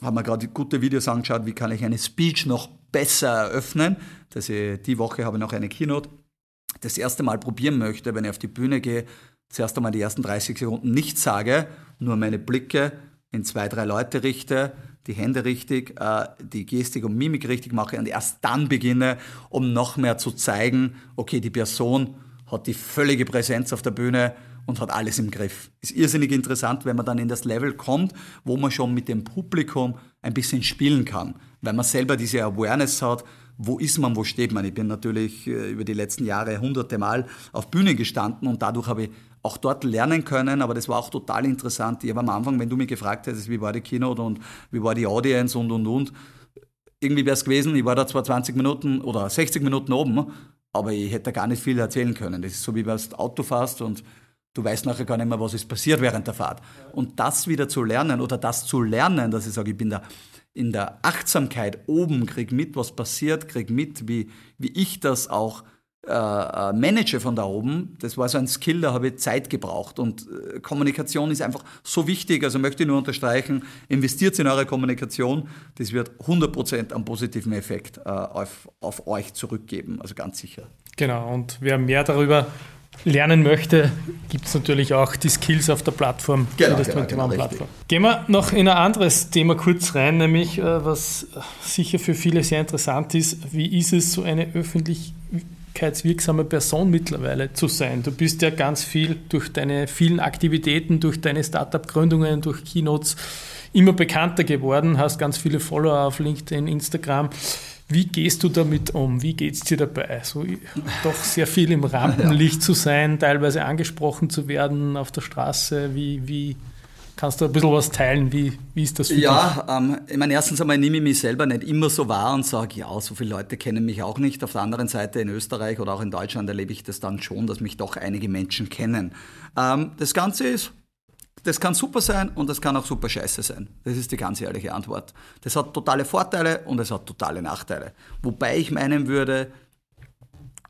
haben wir gerade gute Videos angeschaut, wie kann ich eine Speech noch besser eröffnen. Das ich, die Woche habe ich noch eine Keynote. Das erste Mal probieren möchte, wenn ich auf die Bühne gehe, zuerst einmal die ersten 30 Sekunden nichts sage, nur meine Blicke in zwei, drei Leute richte, die Hände richtig, äh, die Gestik und Mimik richtig mache und erst dann beginne, um noch mehr zu zeigen, okay, die Person hat die völlige Präsenz auf der Bühne und hat alles im Griff. Ist irrsinnig interessant, wenn man dann in das Level kommt, wo man schon mit dem Publikum ein bisschen spielen kann, weil man selber diese Awareness hat, wo ist man, wo steht man. Ich bin natürlich äh, über die letzten Jahre hunderte Mal auf Bühnen gestanden und dadurch habe ich auch dort lernen können, aber das war auch total interessant. Ich habe am Anfang, wenn du mich gefragt hättest, wie war die Keynote und wie war die Audience und und und, irgendwie wäre es gewesen, ich war da zwar 20 Minuten oder 60 Minuten oben, aber ich hätte gar nicht viel erzählen können. Das ist so, wie wenn du Auto fährst und du weißt nachher gar nicht mehr, was ist passiert während der Fahrt. Und das wieder zu lernen oder das zu lernen, dass ich sage, ich bin da in der Achtsamkeit oben, krieg mit, was passiert, krieg mit, wie, wie ich das auch äh, äh, manage von da oben. Das war so ein Skill, da habe ich Zeit gebraucht. Und äh, Kommunikation ist einfach so wichtig. Also möchte ich nur unterstreichen, investiert in eure Kommunikation. Das wird 100% einen positiven Effekt äh, auf, auf euch zurückgeben. Also ganz sicher. Genau. Und wer mehr darüber lernen möchte, gibt es natürlich auch die Skills auf der Plattform. Genau, das genau, genau Plattform. Gehen wir noch in ein anderes Thema kurz rein, nämlich äh, was sicher für viele sehr interessant ist. Wie ist es, so eine öffentlich öffentlichkeitswirksame Person mittlerweile zu sein. Du bist ja ganz viel durch deine vielen Aktivitäten, durch deine Startup-Gründungen, durch Keynotes immer bekannter geworden, hast ganz viele Follower auf LinkedIn, Instagram. Wie gehst du damit um? Wie geht es dir dabei? So doch sehr viel im Rampenlicht zu sein, teilweise angesprochen zu werden auf der Straße. Wie, wie Kannst du ein bisschen was teilen? Wie, wie ist das für Ja, ähm, ich meine, erstens einmal nehme ich mich selber nicht immer so wahr und sage, ja, so viele Leute kennen mich auch nicht. Auf der anderen Seite in Österreich oder auch in Deutschland erlebe ich das dann schon, dass mich doch einige Menschen kennen. Ähm, das Ganze ist, das kann super sein und das kann auch super scheiße sein. Das ist die ganz ehrliche Antwort. Das hat totale Vorteile und es hat totale Nachteile. Wobei ich meinen würde,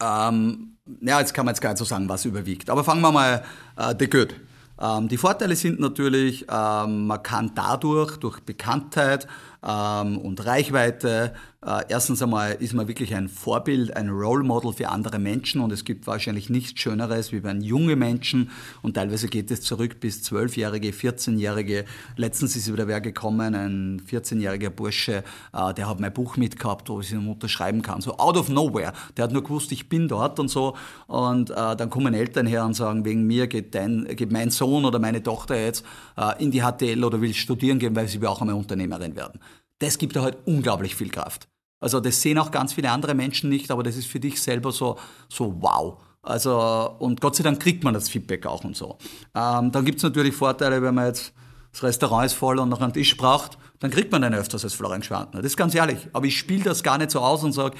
ähm, ja, jetzt kann man jetzt gar nicht so sagen, was überwiegt. Aber fangen wir mal äh, the good. Ähm, die Vorteile sind natürlich, ähm, man kann dadurch, durch Bekanntheit ähm, und Reichweite, äh, erstens einmal ist man wirklich ein Vorbild, ein Role Model für andere Menschen und es gibt wahrscheinlich nichts Schöneres wie wenn junge Menschen und teilweise geht es zurück bis 12-Jährige, 14-Jährige. Letztens ist wieder wer gekommen, ein 14-jähriger Bursche, äh, der hat mein Buch mitgehabt, wo ich ihm unterschreiben kann. So out of nowhere. Der hat nur gewusst, ich bin dort und so und äh, dann kommen Eltern her und sagen, wegen mir geht, dein, geht mein Sohn oder meine Tochter jetzt äh, in die HTL oder will studieren gehen, weil sie will auch einmal Unternehmerin werden. Das gibt ja halt unglaublich viel Kraft. Also das sehen auch ganz viele andere Menschen nicht, aber das ist für dich selber so, so wow. Also, und Gott sei Dank kriegt man das Feedback auch und so. Ähm, dann gibt's natürlich Vorteile, wenn man jetzt das Restaurant ist voll und noch einen Tisch braucht, dann kriegt man einen öfters als Florian Schwantner. Das ist ganz ehrlich. Aber ich spiele das gar nicht so aus und sage,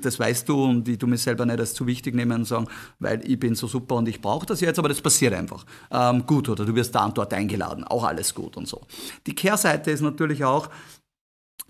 das weißt du und ich tu mich selber nicht als zu wichtig nehmen und sagen, weil ich bin so super und ich brauche das jetzt, aber das passiert einfach. Ähm, gut, oder du wirst da und dort eingeladen, auch alles gut und so. Die Kehrseite ist natürlich auch,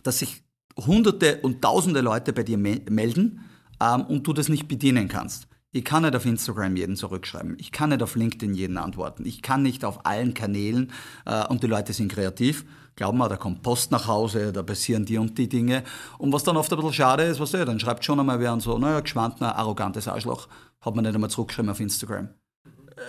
dass sich hunderte und tausende Leute bei dir melden ähm, und du das nicht bedienen kannst. Ich kann nicht auf Instagram jeden zurückschreiben. Ich kann nicht auf LinkedIn jeden antworten. Ich kann nicht auf allen Kanälen äh, und die Leute sind kreativ. Glauben wir, da kommt Post nach Hause, da passieren die und die Dinge. Und was dann oft ein bisschen schade ist, was du, dann schreibt schon einmal wer und so, naja, geschwandener, arrogantes Arschloch, hat man nicht einmal zurückgeschrieben auf Instagram. Äh,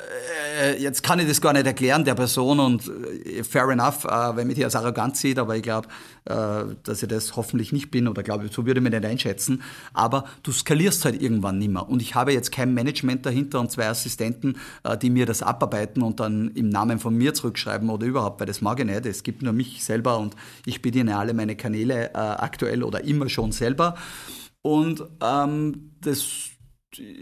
äh, jetzt kann ich das gar nicht erklären der Person und äh, fair enough, äh, wenn mich die als arrogant sieht, aber ich glaube, äh, dass ich das hoffentlich nicht bin oder glaube, so würde ich mich nicht einschätzen. Aber du skalierst halt irgendwann nimmer. Und ich habe jetzt kein Management dahinter und zwei Assistenten, die mir das abarbeiten und dann im Namen von mir zurückschreiben oder überhaupt, weil das mag ich nicht. Es gibt nur mich selber und ich bediene alle meine Kanäle aktuell oder immer schon selber. Und ähm, das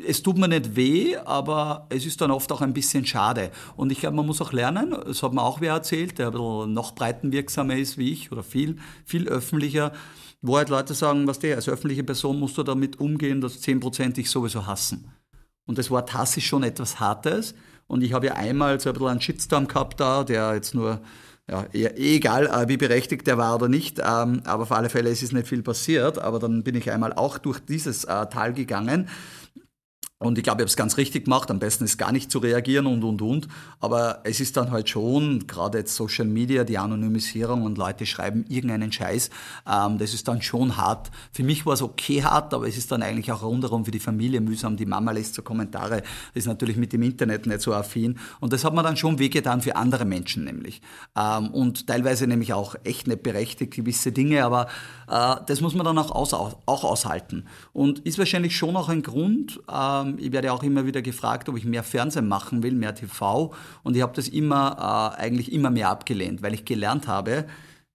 es tut mir nicht weh, aber es ist dann oft auch ein bisschen schade. Und ich glaube, man muss auch lernen, das hat mir auch wer erzählt, der ein bisschen noch breitenwirksamer ist wie ich oder viel, viel öffentlicher, wo halt Leute sagen, was der, als öffentliche Person musst du damit umgehen, dass 10% dich sowieso hassen. Und das Wort Hass ist schon etwas Hartes. Und ich habe ja einmal so ein bisschen einen Shitstorm gehabt da, der jetzt nur ja, eh, egal, äh, wie berechtigt der war oder nicht, ähm, aber auf alle Fälle ist es nicht viel passiert. Aber dann bin ich einmal auch durch dieses äh, Tal gegangen und ich glaube, ich habe es ganz richtig gemacht. Am besten ist gar nicht zu reagieren und, und, und. Aber es ist dann halt schon, gerade jetzt Social Media, die Anonymisierung und Leute schreiben irgendeinen Scheiß, ähm, das ist dann schon hart. Für mich war es okay hart, aber es ist dann eigentlich auch rundherum für die Familie mühsam. Die Mama lässt so Kommentare, ist natürlich mit dem Internet nicht so affin. Und das hat man dann schon wehgetan für andere Menschen nämlich. Ähm, und teilweise nämlich auch echt nicht berechtigt, gewisse Dinge, aber äh, das muss man dann auch, aus, auch aushalten. Und ist wahrscheinlich schon auch ein Grund, ähm, ich werde auch immer wieder gefragt, ob ich mehr Fernsehen machen will, mehr TV. Und ich habe das immer, äh, eigentlich immer mehr abgelehnt, weil ich gelernt habe,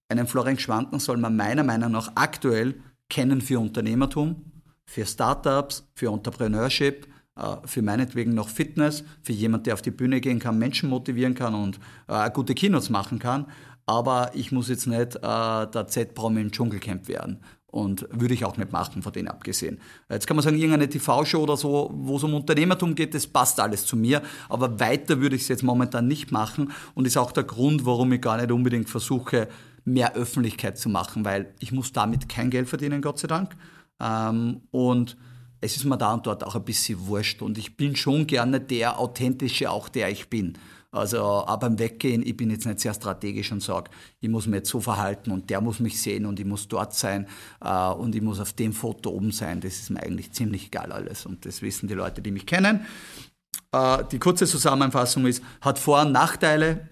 einen Florian Schwanten soll man meiner Meinung nach aktuell kennen für Unternehmertum, für Startups, für Entrepreneurship, äh, für meinetwegen noch Fitness, für jemand, der auf die Bühne gehen kann, Menschen motivieren kann und äh, gute Kinos machen kann. Aber ich muss jetzt nicht äh, der Z-Promi im Dschungelcamp werden. Und würde ich auch nicht machen, von denen abgesehen. Jetzt kann man sagen, irgendeine TV-Show oder so, wo es um Unternehmertum geht, das passt alles zu mir. Aber weiter würde ich es jetzt momentan nicht machen. Und ist auch der Grund, warum ich gar nicht unbedingt versuche, mehr Öffentlichkeit zu machen, weil ich muss damit kein Geld verdienen, Gott sei Dank. Ähm, und es ist mir da und dort auch ein bisschen wurscht. Und ich bin schon gerne der authentische, auch der ich bin. Also auch beim Weggehen, ich bin jetzt nicht sehr strategisch und sage, ich muss mich jetzt so verhalten und der muss mich sehen und ich muss dort sein äh, und ich muss auf dem Foto oben sein. Das ist mir eigentlich ziemlich egal alles und das wissen die Leute, die mich kennen. Äh, die kurze Zusammenfassung ist, hat Vor- und Nachteile.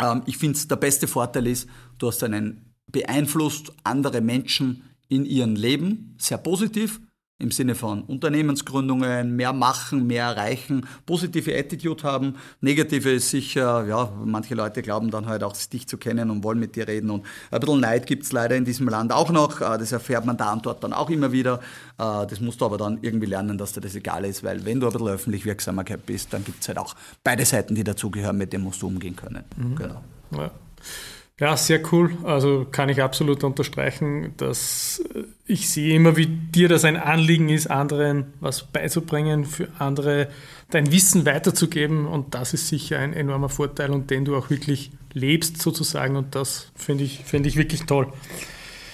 Ähm, ich finde, der beste Vorteil ist, du hast einen beeinflusst andere Menschen in ihrem Leben, sehr positiv im Sinne von Unternehmensgründungen, mehr machen, mehr erreichen, positive Attitude haben. Negative ist sicher, ja, manche Leute glauben dann halt auch, dich zu kennen und wollen mit dir reden. Und ein bisschen Neid gibt es leider in diesem Land auch noch. Äh, das erfährt man da und dort dann auch immer wieder. Äh, das musst du aber dann irgendwie lernen, dass dir das egal ist, weil wenn du ein bisschen öffentlich Wirksamkeit bist, dann gibt es halt auch beide Seiten, die dazugehören, mit denen musst du umgehen können. Mhm. Genau. Ja. Ja, sehr cool. Also kann ich absolut unterstreichen, dass ich sehe immer, wie dir das ein Anliegen ist, anderen was beizubringen, für andere dein Wissen weiterzugeben. Und das ist sicher ein enormer Vorteil und den du auch wirklich lebst sozusagen. Und das finde ich, finde ich wirklich toll.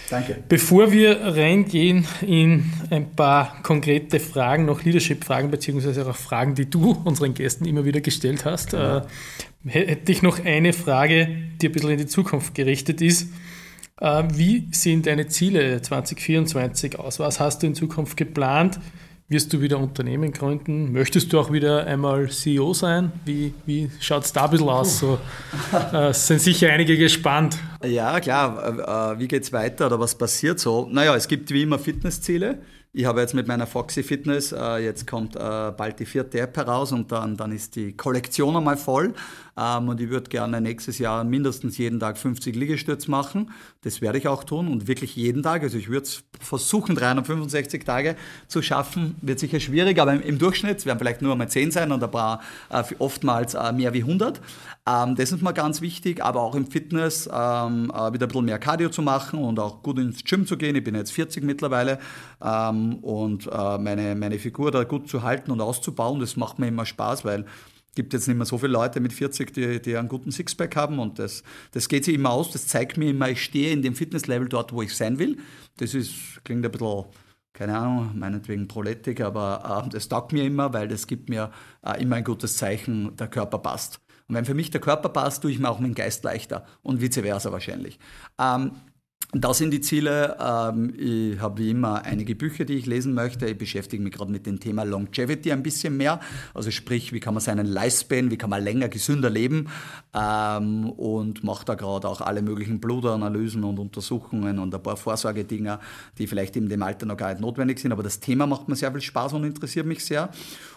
Danke. Bevor wir reingehen in ein paar konkrete Fragen, noch Leadership-Fragen, beziehungsweise auch Fragen, die du unseren Gästen immer wieder gestellt hast, genau. äh, hätte ich noch eine Frage, die ein bisschen in die Zukunft gerichtet ist. Äh, wie sehen deine Ziele 2024 aus? Was hast du in Zukunft geplant? Wirst du wieder Unternehmen gründen? Möchtest du auch wieder einmal CEO sein? Wie, wie schaut es da ein bisschen aus? So, äh, sind sicher einige gespannt. Ja, klar. Äh, wie geht es weiter oder was passiert so? Naja, es gibt wie immer Fitnessziele. Ich habe jetzt mit meiner Foxy Fitness, äh, jetzt kommt äh, bald die vierte App heraus und dann, dann ist die Kollektion einmal voll. Ähm, und ich würde gerne nächstes Jahr mindestens jeden Tag 50 Liegestütz machen. Das werde ich auch tun und wirklich jeden Tag. Also ich würde es versuchen, 365 Tage zu schaffen. Wird sicher schwierig, aber im, im Durchschnitt werden vielleicht nur einmal 10 sein und ein paar äh, oftmals äh, mehr wie 100. Ähm, das ist mir ganz wichtig, aber auch im Fitness ähm, äh, wieder ein bisschen mehr Cardio zu machen und auch gut ins Gym zu gehen. Ich bin jetzt 40 mittlerweile ähm, und äh, meine, meine Figur da gut zu halten und auszubauen. Das macht mir immer Spaß, weil es gibt jetzt nicht mehr so viele Leute mit 40, die, die einen guten Sixpack haben und das, das geht sich immer aus. Das zeigt mir immer, ich stehe in dem Fitnesslevel dort, wo ich sein will. Das ist, klingt ein bisschen keine Ahnung, meinetwegen Proletik, aber äh, das taugt mir immer, weil das gibt mir äh, immer ein gutes Zeichen, der Körper passt. Und wenn für mich der Körper passt, tue ich mir auch meinen Geist leichter und vice versa wahrscheinlich. Ähm, Das sind die Ziele. Ähm, ich habe wie immer einige Bücher, die ich lesen möchte. Ich beschäftige mich gerade mit dem Thema Longevity ein bisschen mehr. Also sprich, wie kann man seinen Lifespan, wie kann man länger, gesünder leben ähm, und mache da gerade auch alle möglichen Blutanalysen und Untersuchungen und ein paar Vorsorgedinger, die vielleicht in dem Alter noch gar nicht notwendig sind. Aber das Thema macht mir sehr viel Spaß und interessiert mich sehr.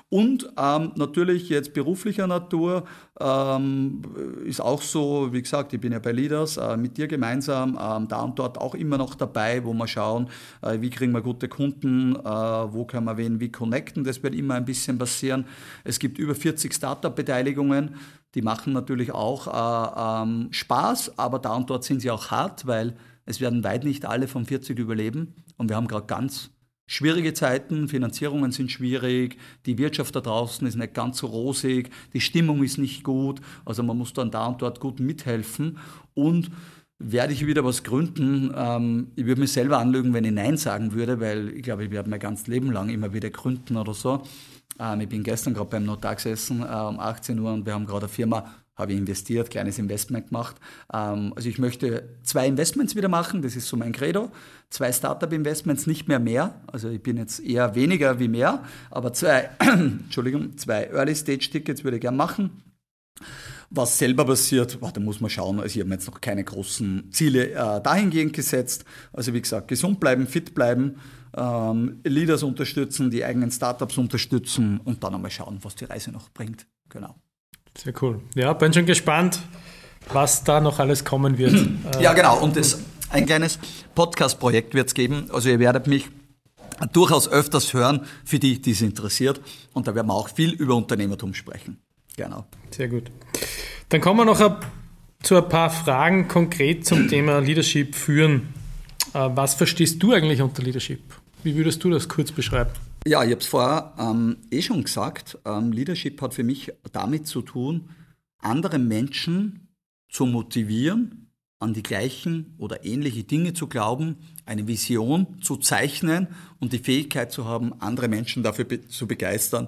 Und ähm, natürlich jetzt beruflicher Natur ähm, ist auch so, wie gesagt, ich bin ja bei Leaders, äh, mit dir gemeinsam ähm, da und dort auch immer noch dabei, wo wir schauen, äh, wie kriegen wir gute Kunden, äh, wo können wir wen wie connecten. Das wird immer ein bisschen passieren. Es gibt über 40 Startup-Beteiligungen. Die machen natürlich auch äh, ähm, Spaß, aber da und dort sind sie auch hart, weil es werden weit nicht alle von 40 überleben. Und wir haben gerade ganz Schwierige Zeiten, Finanzierungen sind schwierig, die Wirtschaft da draußen ist nicht ganz so rosig, die Stimmung ist nicht gut, also man muss dann da und dort gut mithelfen und werde ich wieder was gründen. Ähm, ich würde mich selber anlügen, wenn ich Nein sagen würde, weil ich glaube, ich werde mein ganzes Leben lang immer wieder gründen oder so. Ähm, ich bin gestern gerade beim Notar gesessen äh, um 18 Uhr und wir haben gerade eine Firma habe ich investiert, kleines Investment gemacht. Ähm, also ich möchte zwei Investments wieder machen, das ist so mein Credo. Zwei Startup-Investments, nicht mehr mehr. Also ich bin jetzt eher weniger wie mehr, aber zwei, Entschuldigung, zwei Early-Stage-Tickets würde ich gerne machen. Was selber passiert, da muss man schauen. Also ich habe jetzt noch keine großen Ziele äh, dahingehend gesetzt. Also wie gesagt, gesund bleiben, fit bleiben, ähm, Leaders unterstützen, die eigenen Startups unterstützen und dann einmal schauen, was die Reise noch bringt. Genau. Sehr cool. Ja, bin schon gespannt, was da noch alles kommen wird. ja, genau. Und das, ein kleines Podcast-Projekt wird es geben. Also ihr werdet mich durchaus öfters hören, für die, die es interessiert. Und da werden wir auch viel über Unternehmertum sprechen. Genau. Sehr gut. Dann kommen wir noch zu ein paar Fragen konkret zum Thema Leadership führen. Äh, was verstehst du eigentlich unter Leadership? Wie würdest du das kurz beschreiben? Ja, ich habe es vorher ähm, eh schon gesagt. Ähm, Leadership hat für mich damit zu tun, andere Menschen zu motivieren, an die gleichen oder ähnliche Dinge zu glauben, eine Vision zu zeichnen und die Fähigkeit zu haben, andere Menschen dafür be zu begeistern,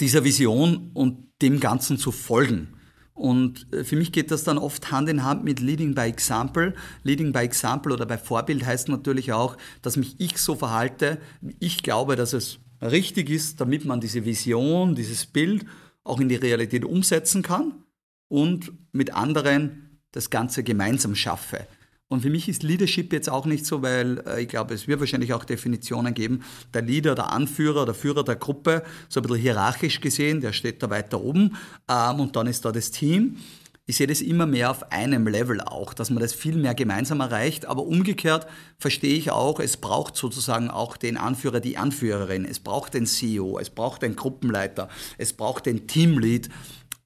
dieser Vision und dem Ganzen zu folgen. Und äh, für mich geht das dann oft Hand in Hand mit Leading by Example. Leading by Example oder bei Vorbild heißt natürlich auch, dass mich ich so verhalte, wie ich glaube, dass es richtig ist, damit man diese Vision, dieses Bild auch in die Realität umsetzen kann und mit anderen das Ganze gemeinsam schaffe. Und für mich ist Leadership jetzt auch nicht so, weil äh, ich glaube, es wird wahrscheinlich auch Definitionen geben. Der Leader, der Anführer, der Führer der Gruppe, so ein bisschen hierarchisch gesehen, der steht da weiter oben. Ähm, und dann ist da das Team. Ich sehe das immer mehr auf einem Level auch, dass man das viel mehr gemeinsam erreicht. Aber umgekehrt verstehe ich auch, es braucht sozusagen auch den Anführer, die Anführerin. Es braucht den CEO, es braucht den Gruppenleiter, es braucht den Teamlead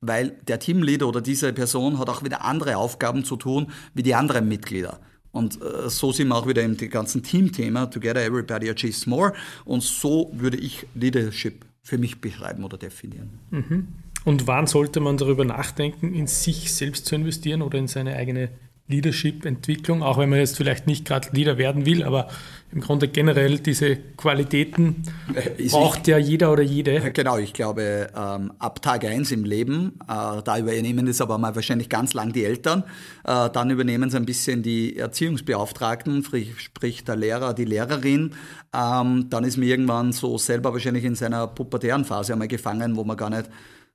weil der Teamleader oder diese Person hat auch wieder andere Aufgaben zu tun wie die anderen Mitglieder. Und äh, so sind wir auch wieder im ganzen Teamthema, Together Everybody Achieves More. Und so würde ich Leadership für mich beschreiben oder definieren. Mhm. Und wann sollte man darüber nachdenken, in sich selbst zu investieren oder in seine eigene Leadership-Entwicklung, auch wenn man jetzt vielleicht nicht gerade Leader werden will, aber im Grunde generell diese Qualitäten äh, braucht ja jeder oder jede. Genau, ich glaube, ähm, ab Tag 1 im Leben, äh, da übernehmen es aber mal wahrscheinlich ganz lang die Eltern, äh, dann übernehmen es ein bisschen die Erziehungsbeauftragten, sprich der Lehrer, die Lehrerin, ähm, dann ist man irgendwann so selber wahrscheinlich in seiner pubertären Phase einmal gefangen, wo man gar nicht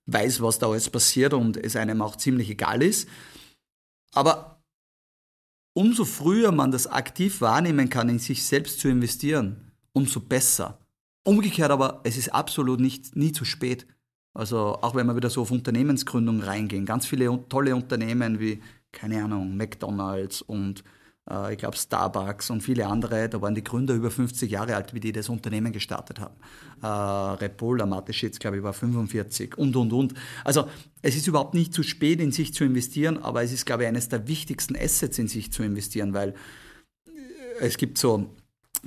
weiß, was da alles passiert und es einem auch ziemlich egal ist. Aber umso früher man das aktiv wahrnehmen kann, in sich selbst zu investieren, umso besser. Umgekehrt aber, es ist absolut nicht, nie zu spät. Also auch wenn wir wieder so auf Unternehmensgründung reingehen, ganz viele tolle Unternehmen wie, keine Ahnung, McDonald's und äh, ich glaube Starbucks und viele andere, da waren die Gründer über 50 Jahre alt, wie die das Unternehmen gestartet haben. Äh, Red Bull, Mateschitz, glaube ich, war 45 und, und, und. Also es ist überhaupt nicht zu spät, in sich zu investieren, aber es ist, glaube ich, eines der wichtigsten Assets, in sich zu investieren, weil äh, es gibt so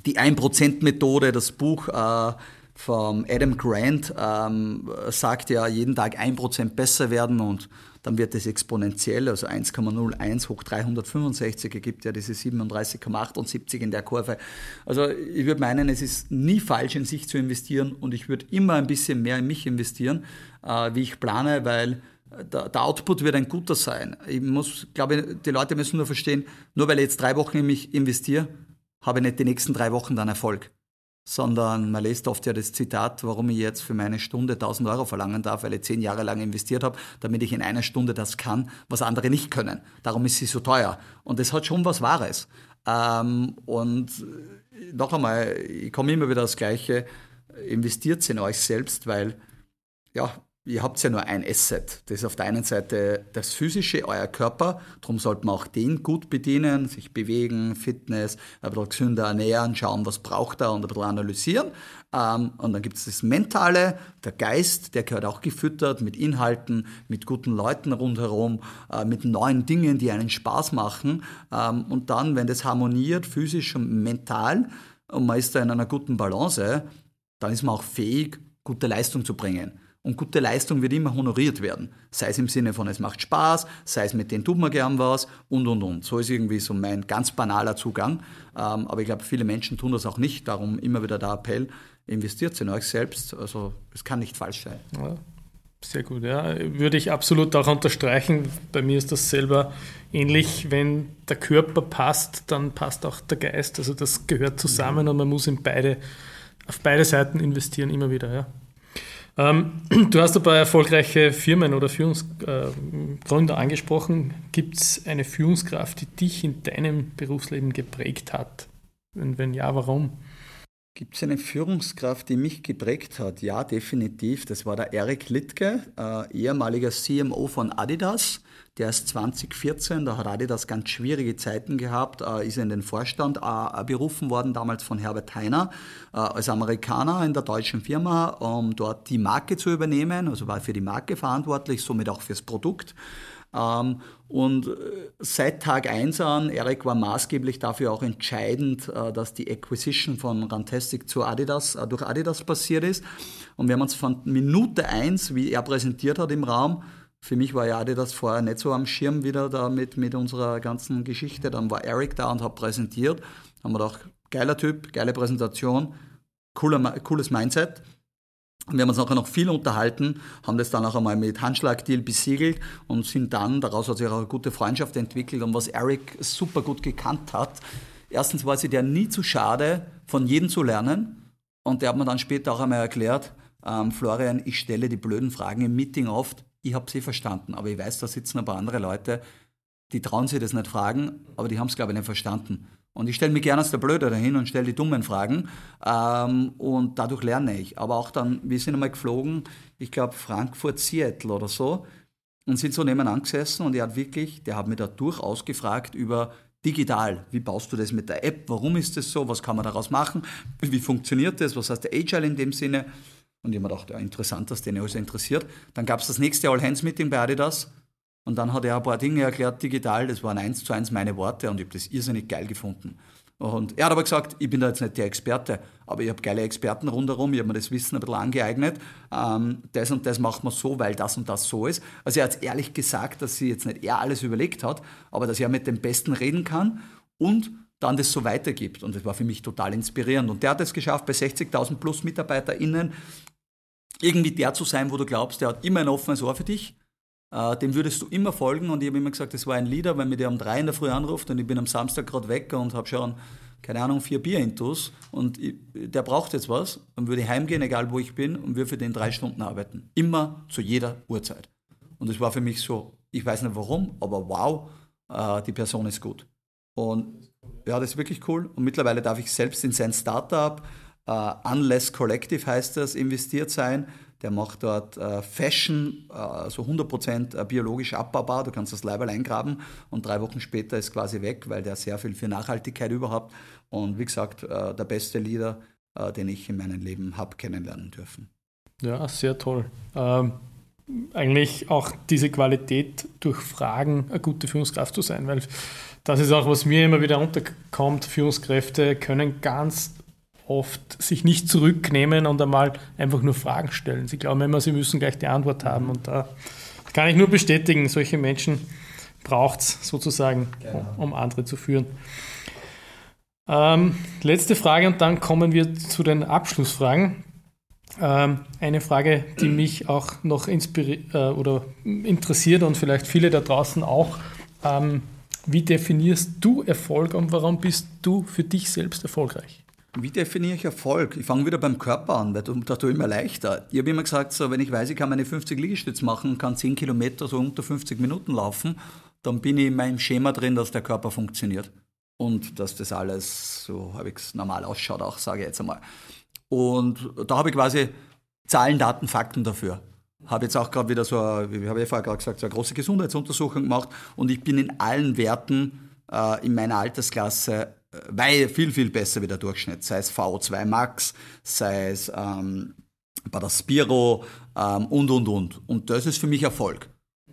die 1%-Methode, das Buch äh, vom Adam Grant ähm, sagt ja, jeden Tag 1% besser werden und dann wird es exponentiell, also 1,01 hoch 365 ergibt ja diese 37,78 in der Kurve. Also ich würde meinen, es ist nie falsch, in sich zu investieren und ich würde immer ein bisschen mehr in mich investieren, äh, wie ich plane, weil der, der, Output wird ein guter sein. Ich muss, glaube, die Leute müssen nur verstehen, nur weil ich jetzt drei Wochen in mich investiere, habe ich nicht die nächsten drei Wochen dann Erfolg. Sondern man liest oft ja das Zitat, warum ich jetzt für meine Stunde 1000 Euro verlangen darf, weil ich zehn Jahre lang investiert habe, damit ich in einer Stunde das kann, was andere nicht können. Darum ist sie so teuer. Und das hat schon was Wahres. Ähm, und noch einmal, ich komme immer wieder das Gleiche, investiert in euch selbst, weil ja, ihr habt ja nur ein Asset. Das ist auf der einen Seite das Physische, euer Körper. Darum sollte man auch den gut bedienen, sich bewegen, Fitness, ein bisschen gesünder ernähren, schauen, was braucht er und ein bisschen analysieren. Ähm, und dann gibt es das Mentale, der Geist, der gehört auch gefüttert mit Inhalten, mit guten Leuten rundherum, äh, mit neuen Dingen, die einen Spaß machen. Ähm, und dann, wenn das harmoniert, physisch und mental, und man ist da in einer guten Balance, dann ist man auch fähig, gute Leistung zu bringen. Und gute Leistung wird immer honoriert werden. Sei es im Sinne von, es macht Spaß, sei es mit denen tut man gern was und, und, und. So ist irgendwie so mein ganz banaler Zugang. Ähm, aber ich glaube, viele Menschen tun das auch nicht. Darum immer wieder der Appell, investiert in euch selbst. Also es kann nicht falsch sein. Ja, sehr gut, ja. Würde ich absolut auch unterstreichen. Bei mir ist das selber ähnlich. Wenn der Körper passt, dann passt auch der Geist. Also das gehört zusammen und man muss in beide, auf beide Seiten investieren, immer wieder, ja. Ähm, du hast aber erfolgreiche Firmen oder Führungsgründer äh, angesprochen. Gibt es eine Führungskraft, die dich in deinem Berufsleben geprägt hat? Und wenn ja, warum? Gibt es eine Führungskraft, die mich geprägt hat? Ja, definitiv. Das war der Erik Littke, äh, ehemaliger CMO von Adidas. Der ist 2014, da hat Adidas ganz schwierige Zeiten gehabt, äh, ist in den Vorstand äh, berufen worden, damals von Herbert Heiner, äh, als Amerikaner in der deutschen Firma, um dort die Marke zu übernehmen, also war für die Marke verantwortlich, somit auch fürs Produkt. Ähm, und äh, seit Tag 1 an, Eric war maßgeblich dafür auch entscheidend, äh, dass die Acquisition von Rantastic zu Adidas, äh, durch Adidas passiert ist. Und wir haben uns von Minute 1, wie er präsentiert hat im Raum, für mich war ja Adidas vorher nicht so am Schirm wieder da mit, mit unserer ganzen Geschichte. Dann war Eric da und hat präsentiert. Haben wir gedacht, geiler Typ, geile Präsentation, cooler, cooles Mindset. Und wir haben uns nachher noch viel unterhalten, haben das dann auch einmal mit Handschlagdeal besiegelt und sind dann, daraus hat sich auch eine gute Freundschaft entwickelt. Und was Eric super gut gekannt hat, erstens war sie der nie zu schade, von jedem zu lernen. Und der hat mir dann später auch einmal erklärt, ähm, Florian, ich stelle die blöden Fragen im Meeting oft, ich habe sie verstanden, aber ich weiß, da sitzen ein paar andere Leute, die trauen sich das nicht fragen, aber die haben es, glaube ich, nicht verstanden. Und ich stelle mich gerne als der Blöde dahin und stelle die dummen Fragen ähm, und dadurch lerne ich. Aber auch dann, wir sind einmal geflogen, ich glaube Frankfurt, Seattle oder so und sind so nebeneinander gesessen und er hat wirklich, der hat mich da durchaus gefragt über digital. Wie baust du das mit der App? Warum ist das so? Was kann man daraus machen? Wie funktioniert das? Was heißt der Agile in dem Sinne? Und ich habe mir gedacht, ja, interessant, dass den alles interessiert. Dann gab es das nächste All-Hands-Meeting bei Adidas. Und dann hat er ein paar Dinge erklärt digital. Das waren eins zu eins meine Worte und ich habe das irrsinnig geil gefunden. Und er hat aber gesagt, ich bin da jetzt nicht der Experte, aber ich habe geile Experten rundherum, ich habe mir das Wissen ein bisschen angeeignet. Ähm, das und das macht man so, weil das und das so ist. Also er hat ehrlich gesagt, dass sie jetzt nicht er alles überlegt hat, aber dass er mit dem Besten reden kann und dann das so weitergibt. Und das war für mich total inspirierend. Und der hat es geschafft, bei 60.000 plus MitarbeiterInnen irgendwie der zu sein, wo du glaubst, der hat immer ein offenes Ohr für dich. Äh, dem würdest du immer folgen und ich habe immer gesagt, das war ein Leader, wenn mir der um drei in der Früh anruft und ich bin am Samstag gerade weg und habe schon, keine Ahnung, vier Bier intus und ich, der braucht jetzt was, dann würde ich heimgehen, egal wo ich bin und würde für den drei Stunden arbeiten. Immer zu jeder Uhrzeit. Und es war für mich so, ich weiß nicht warum, aber wow, äh, die Person ist gut. Und ja, das ist wirklich cool. Und mittlerweile darf ich selbst in sein Startup Uh, Unless Collective heißt das, investiert sein. Der macht dort uh, Fashion, uh, so 100% biologisch abbaubar. Du kannst das Leiberl eingraben und drei Wochen später ist quasi weg, weil der sehr viel für Nachhaltigkeit überhaupt. Und wie gesagt, der beste Leader, den ich in meinem Leben habe kennenlernen dürfen. Ja, sehr toll. Ähm, eigentlich auch diese Qualität durch Fragen eine gute Führungskraft zu sein, weil das ist auch, was mir immer wieder unterkommt. Führungskräfte können ganz oft sich nicht zurücknehmen und einmal einfach nur Fragen stellen. Sie glauben immer, sie müssen gleich die Antwort haben. Und da kann ich nur bestätigen, solche Menschen braucht es sozusagen, genau. um andere zu führen. Ähm, letzte Frage und dann kommen wir zu den Abschlussfragen. Ähm, eine Frage, die mich auch noch inspiriert äh, oder interessiert und vielleicht viele da draußen auch. Ähm, wie definierst du Erfolg und warum bist du für dich selbst erfolgreich? Wie definiere ich Erfolg? Ich fange wieder beim Körper an, weil da tue ich mir leichter. Ich habe immer gesagt, so, wenn ich weiß, ich kann meine 50 Liegestütze machen, kann 10 Kilometer so unter 50 Minuten laufen, dann bin ich in meinem Schema drin, dass der Körper funktioniert. Und dass das alles, so habe ich es normal ausschaut, auch sage ich jetzt einmal. Und da habe ich quasi Zahlen, Daten, Fakten dafür. Habe jetzt auch gerade wieder so, wie habe ich vorher gerade gesagt, so eine große Gesundheitsuntersuchung gemacht und ich bin in allen Werten äh, in meiner Altersklasse weil viel, viel besser wie der Durchschnitt. Sei es VO2 Max, sei es ähm, bei der Spiro ähm, und, und, und. Und das ist für mich Erfolg.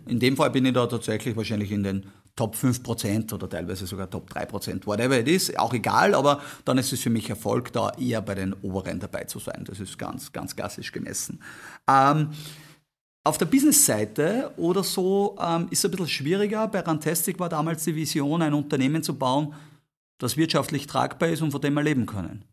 In dem Fall bin ich da tatsächlich wahrscheinlich in den Top 5% oder teilweise sogar Top 3%, whatever it is, auch egal, aber dann ist es für mich Erfolg, da eher bei den oberen dabei zu sein. Das ist ganz, ganz klassisch gemessen. Ähm, auf der Business-Seite oder so ähm, ist es ein bisschen schwieriger. Bei Rantastic war damals die Vision, ein Unternehmen zu bauen, das wirtschaftlich tragbar ist und von dem wir leben können.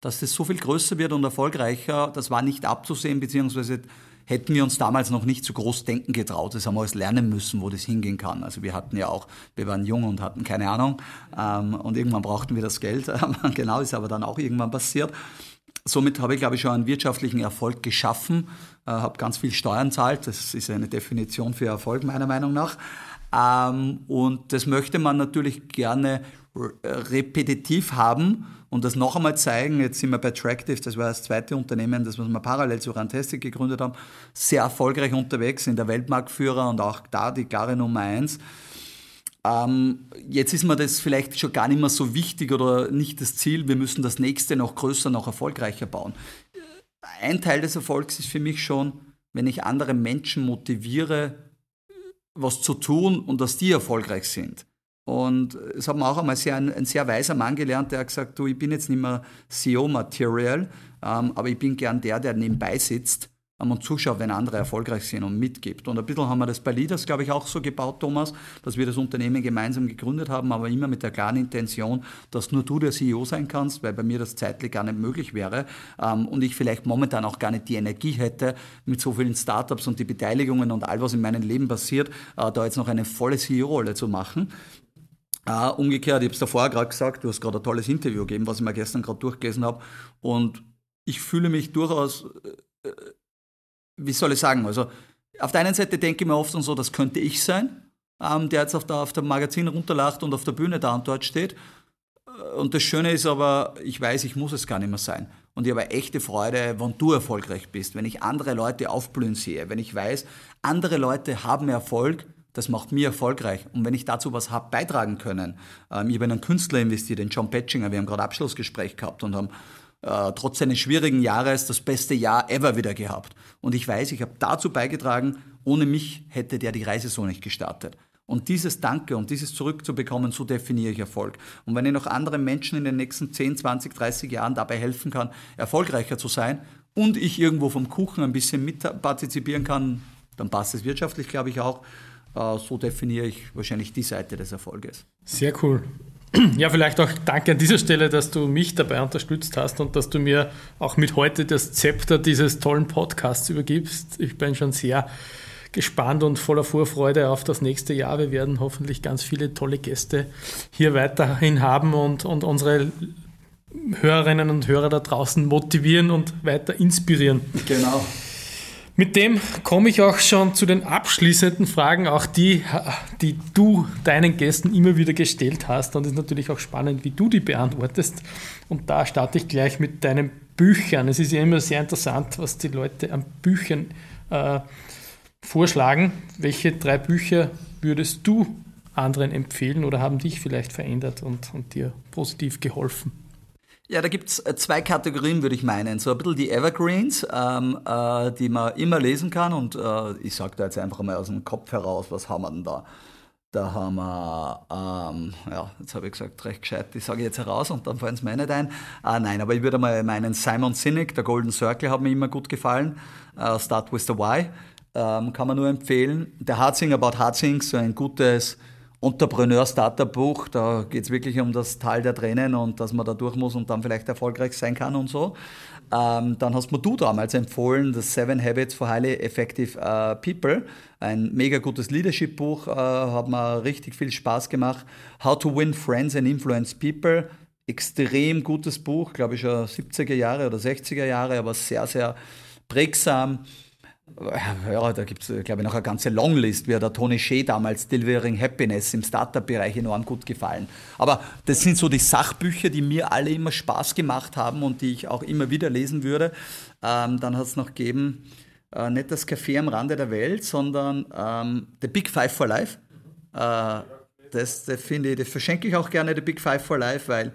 Dass das so viel größer wird und erfolgreicher, das war nicht abzusehen, beziehungsweise hätten wir uns damals noch nicht so groß denken getraut. Das haben wir alles lernen müssen, wo das hingehen kann. Also wir hatten ja auch, wir waren jung und hatten keine Ahnung ähm, und irgendwann brauchten wir das Geld. genau, ist aber dann auch irgendwann passiert. Somit habe ich, glaube ich, schon einen wirtschaftlichen Erfolg geschaffen, äh, habe ganz viel Steuern zahlt. Das ist eine Definition für Erfolg meiner Meinung nach. Ähm, und das möchte man natürlich gerne repetitiv haben und das noch einmal zeigen. Jetzt sind wir bei Tractive, das war das zweite Unternehmen, das wir parallel zu Rantastic gegründet haben, sehr erfolgreich unterwegs, in der Weltmarktführer und auch da die klare Nummer eins. Ähm, jetzt ist mir das vielleicht schon gar nicht mehr so wichtig oder nicht das Ziel. Wir müssen das nächste noch größer, noch erfolgreicher bauen. Ein Teil des Erfolgs ist für mich schon, wenn ich andere Menschen motiviere, was zu tun und dass die erfolgreich sind. Und es hat mir auch einmal sehr, ein, ein, sehr weiser Mann gelernt, der hat gesagt, du, ich bin jetzt nicht mehr CEO-Material, ähm, aber ich bin gern der, der nebenbei sitzt und zuschaut, wenn andere erfolgreich sind und mitgibt. Und ein bisschen haben wir das bei Leaders, glaube ich, auch so gebaut, Thomas, dass wir das Unternehmen gemeinsam gegründet haben, aber immer mit der klaren Intention, dass nur du der CEO sein kannst, weil bei mir das zeitlich gar nicht möglich wäre ähm, und ich vielleicht momentan auch gar nicht die Energie hätte, mit so vielen Startups und die Beteiligungen und all was in meinem Leben passiert, äh, da jetzt noch eine volle CEO-Rolle zu machen. Uh, umgekehrt, ich habe es davor gerade gesagt, du hast gerade ein tolles Interview gegeben, was ich mir gestern gerade durchgelesen habe. Und ich fühle mich durchaus, äh, äh, wie soll ich sagen, also auf der einen Seite denke ich mir oft so, das könnte ich sein, ähm, der jetzt auf, der, auf dem Magazin runterlacht und auf der Bühne da und dort steht. Äh, und das Schöne ist aber, ich weiß, ich muss es gar nicht mehr sein. Und ich habe echte Freude, wenn du erfolgreich bist, wenn ich andere Leute aufblühen sehe, wenn ich weiß, andere Leute haben Erfolg, das macht mich erfolgreich. Und wenn ich dazu was habe beitragen können, ähm, ich habe in einen Künstler investiert, den John Petchinger, wir haben gerade Abschlussgespräch gehabt und haben äh, trotz eines schwierigen Jahres das beste Jahr ever wieder gehabt. Und ich weiß, ich habe dazu beigetragen, ohne mich hätte der die Reise so nicht gestartet. Und dieses Danke und dieses zurückzubekommen, so definiere ich Erfolg. Und wenn ich noch anderen Menschen in den nächsten 10, 20, 30 Jahren dabei helfen kann, erfolgreicher zu sein und ich irgendwo vom Kuchen ein bisschen mitpartizipieren kann, dann passt es wirtschaftlich, glaube ich, auch. Äh, so definiere ich wahrscheinlich die Seite des Erfolges. Sehr cool. Ja, vielleicht auch danke an dieser Stelle, dass du mich dabei unterstützt hast und dass du mir auch mit heute das Zepter dieses tollen Podcasts übergibst. Ich bin schon sehr gespannt und voller Vorfreude auf das nächste Jahr. Wir werden hoffentlich ganz viele tolle Gäste hier weiterhin haben und, und unsere Hörerinnen und Hörer da draußen motivieren und weiter inspirieren. Genau. Mit dem komme ich auch schon zu den abschließenden Fragen, auch die, die du deinen Gästen immer wieder gestellt hast. Und es ist natürlich auch spannend, wie du die beantwortest. Und da starte ich gleich mit deinen Büchern. Es ist ja immer sehr interessant, was die Leute an Büchern äh, vorschlagen. Welche drei Bücher würdest du anderen empfehlen oder haben dich vielleicht verändert und, und dir positiv geholfen? Ja, da gibt's äh, zwei Kategorien, würde ich meinen. So ein bisschen die Evergreens, ähm, äh, die man immer lesen kann. Und äh, ich sage da jetzt einfach mal aus dem Kopf heraus, was haben wir denn da? Da haben wir, ähm, ja, jetzt habe ich gesagt, recht gescheit, die sage ich jetzt heraus und dann fallen es mir nicht ein. Äh, nein, aber ich würde mal meinen Simon Sinek, der Golden Circle, hat mir immer gut gefallen. Äh, Start with the Why, ähm, kann man nur empfehlen. Der Hard Thing About Hard Things, so ein gutes Entrepreneur-Startup-Buch, da geht es wirklich um das Tal der Tränen und dass man da durch muss und dann vielleicht erfolgreich sein kann und so. Ähm, dann hast mir du damals empfohlen, das Seven Habits for Highly Effective uh, People. Ein mega gutes Leadership-Buch, uh, hat mir richtig viel Spaß gemacht. How to Win Friends and Influence People. Extrem gutes Buch, glaube ich schon 70er Jahre oder 60er Jahre, aber sehr, sehr prägsam ja, da gibt es, glaube ich, noch eine ganze Longlist, wie der Tony Shea damals Delivering Happiness im Startup-Bereich enorm gut gefallen. Aber das sind so die Sachbücher, die mir alle immer Spaß gemacht haben und die ich auch immer wieder lesen würde. Ähm, dann hat es noch gegeben, äh, nicht das Café am Rande der Welt, sondern ähm, The Big Five for Life. Äh, das, das das verschenke ich auch gerne, The Big Five for Life, weil äh,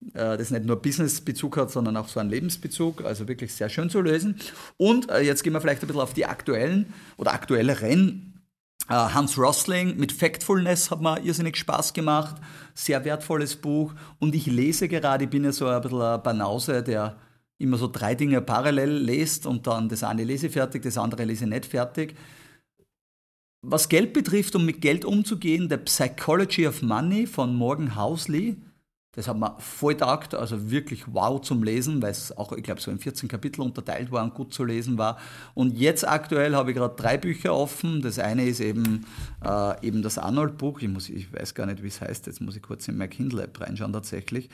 das nicht nur Business-Bezug hat, sondern auch so einen Lebensbezug. Also wirklich sehr schön zu lesen. Und äh, jetzt gehen wir vielleicht ein bisschen auf die aktuellen oder aktuelleren. Äh, Hans Rosling mit Factfulness hat mir irrsinnig Spaß gemacht. Sehr wertvolles Buch. Und ich lese gerade, ich bin ja so ein bisschen ein Banause, der immer so drei Dinge parallel liest und dann das eine lese fertig, das andere lese nicht fertig. Was Geld betrifft, um mit Geld umzugehen, The Psychology of Money von Morgan Housley das hat mir voll taugt, also wirklich wow zum Lesen, weil es auch, ich glaube, so in 14 Kapitel unterteilt war und gut zu lesen war. Und jetzt aktuell habe ich gerade drei Bücher offen. Das eine ist eben, äh, eben das Arnold-Buch. Ich, ich weiß gar nicht, wie es heißt. Jetzt muss ich kurz in mein Kindle-App reinschauen tatsächlich.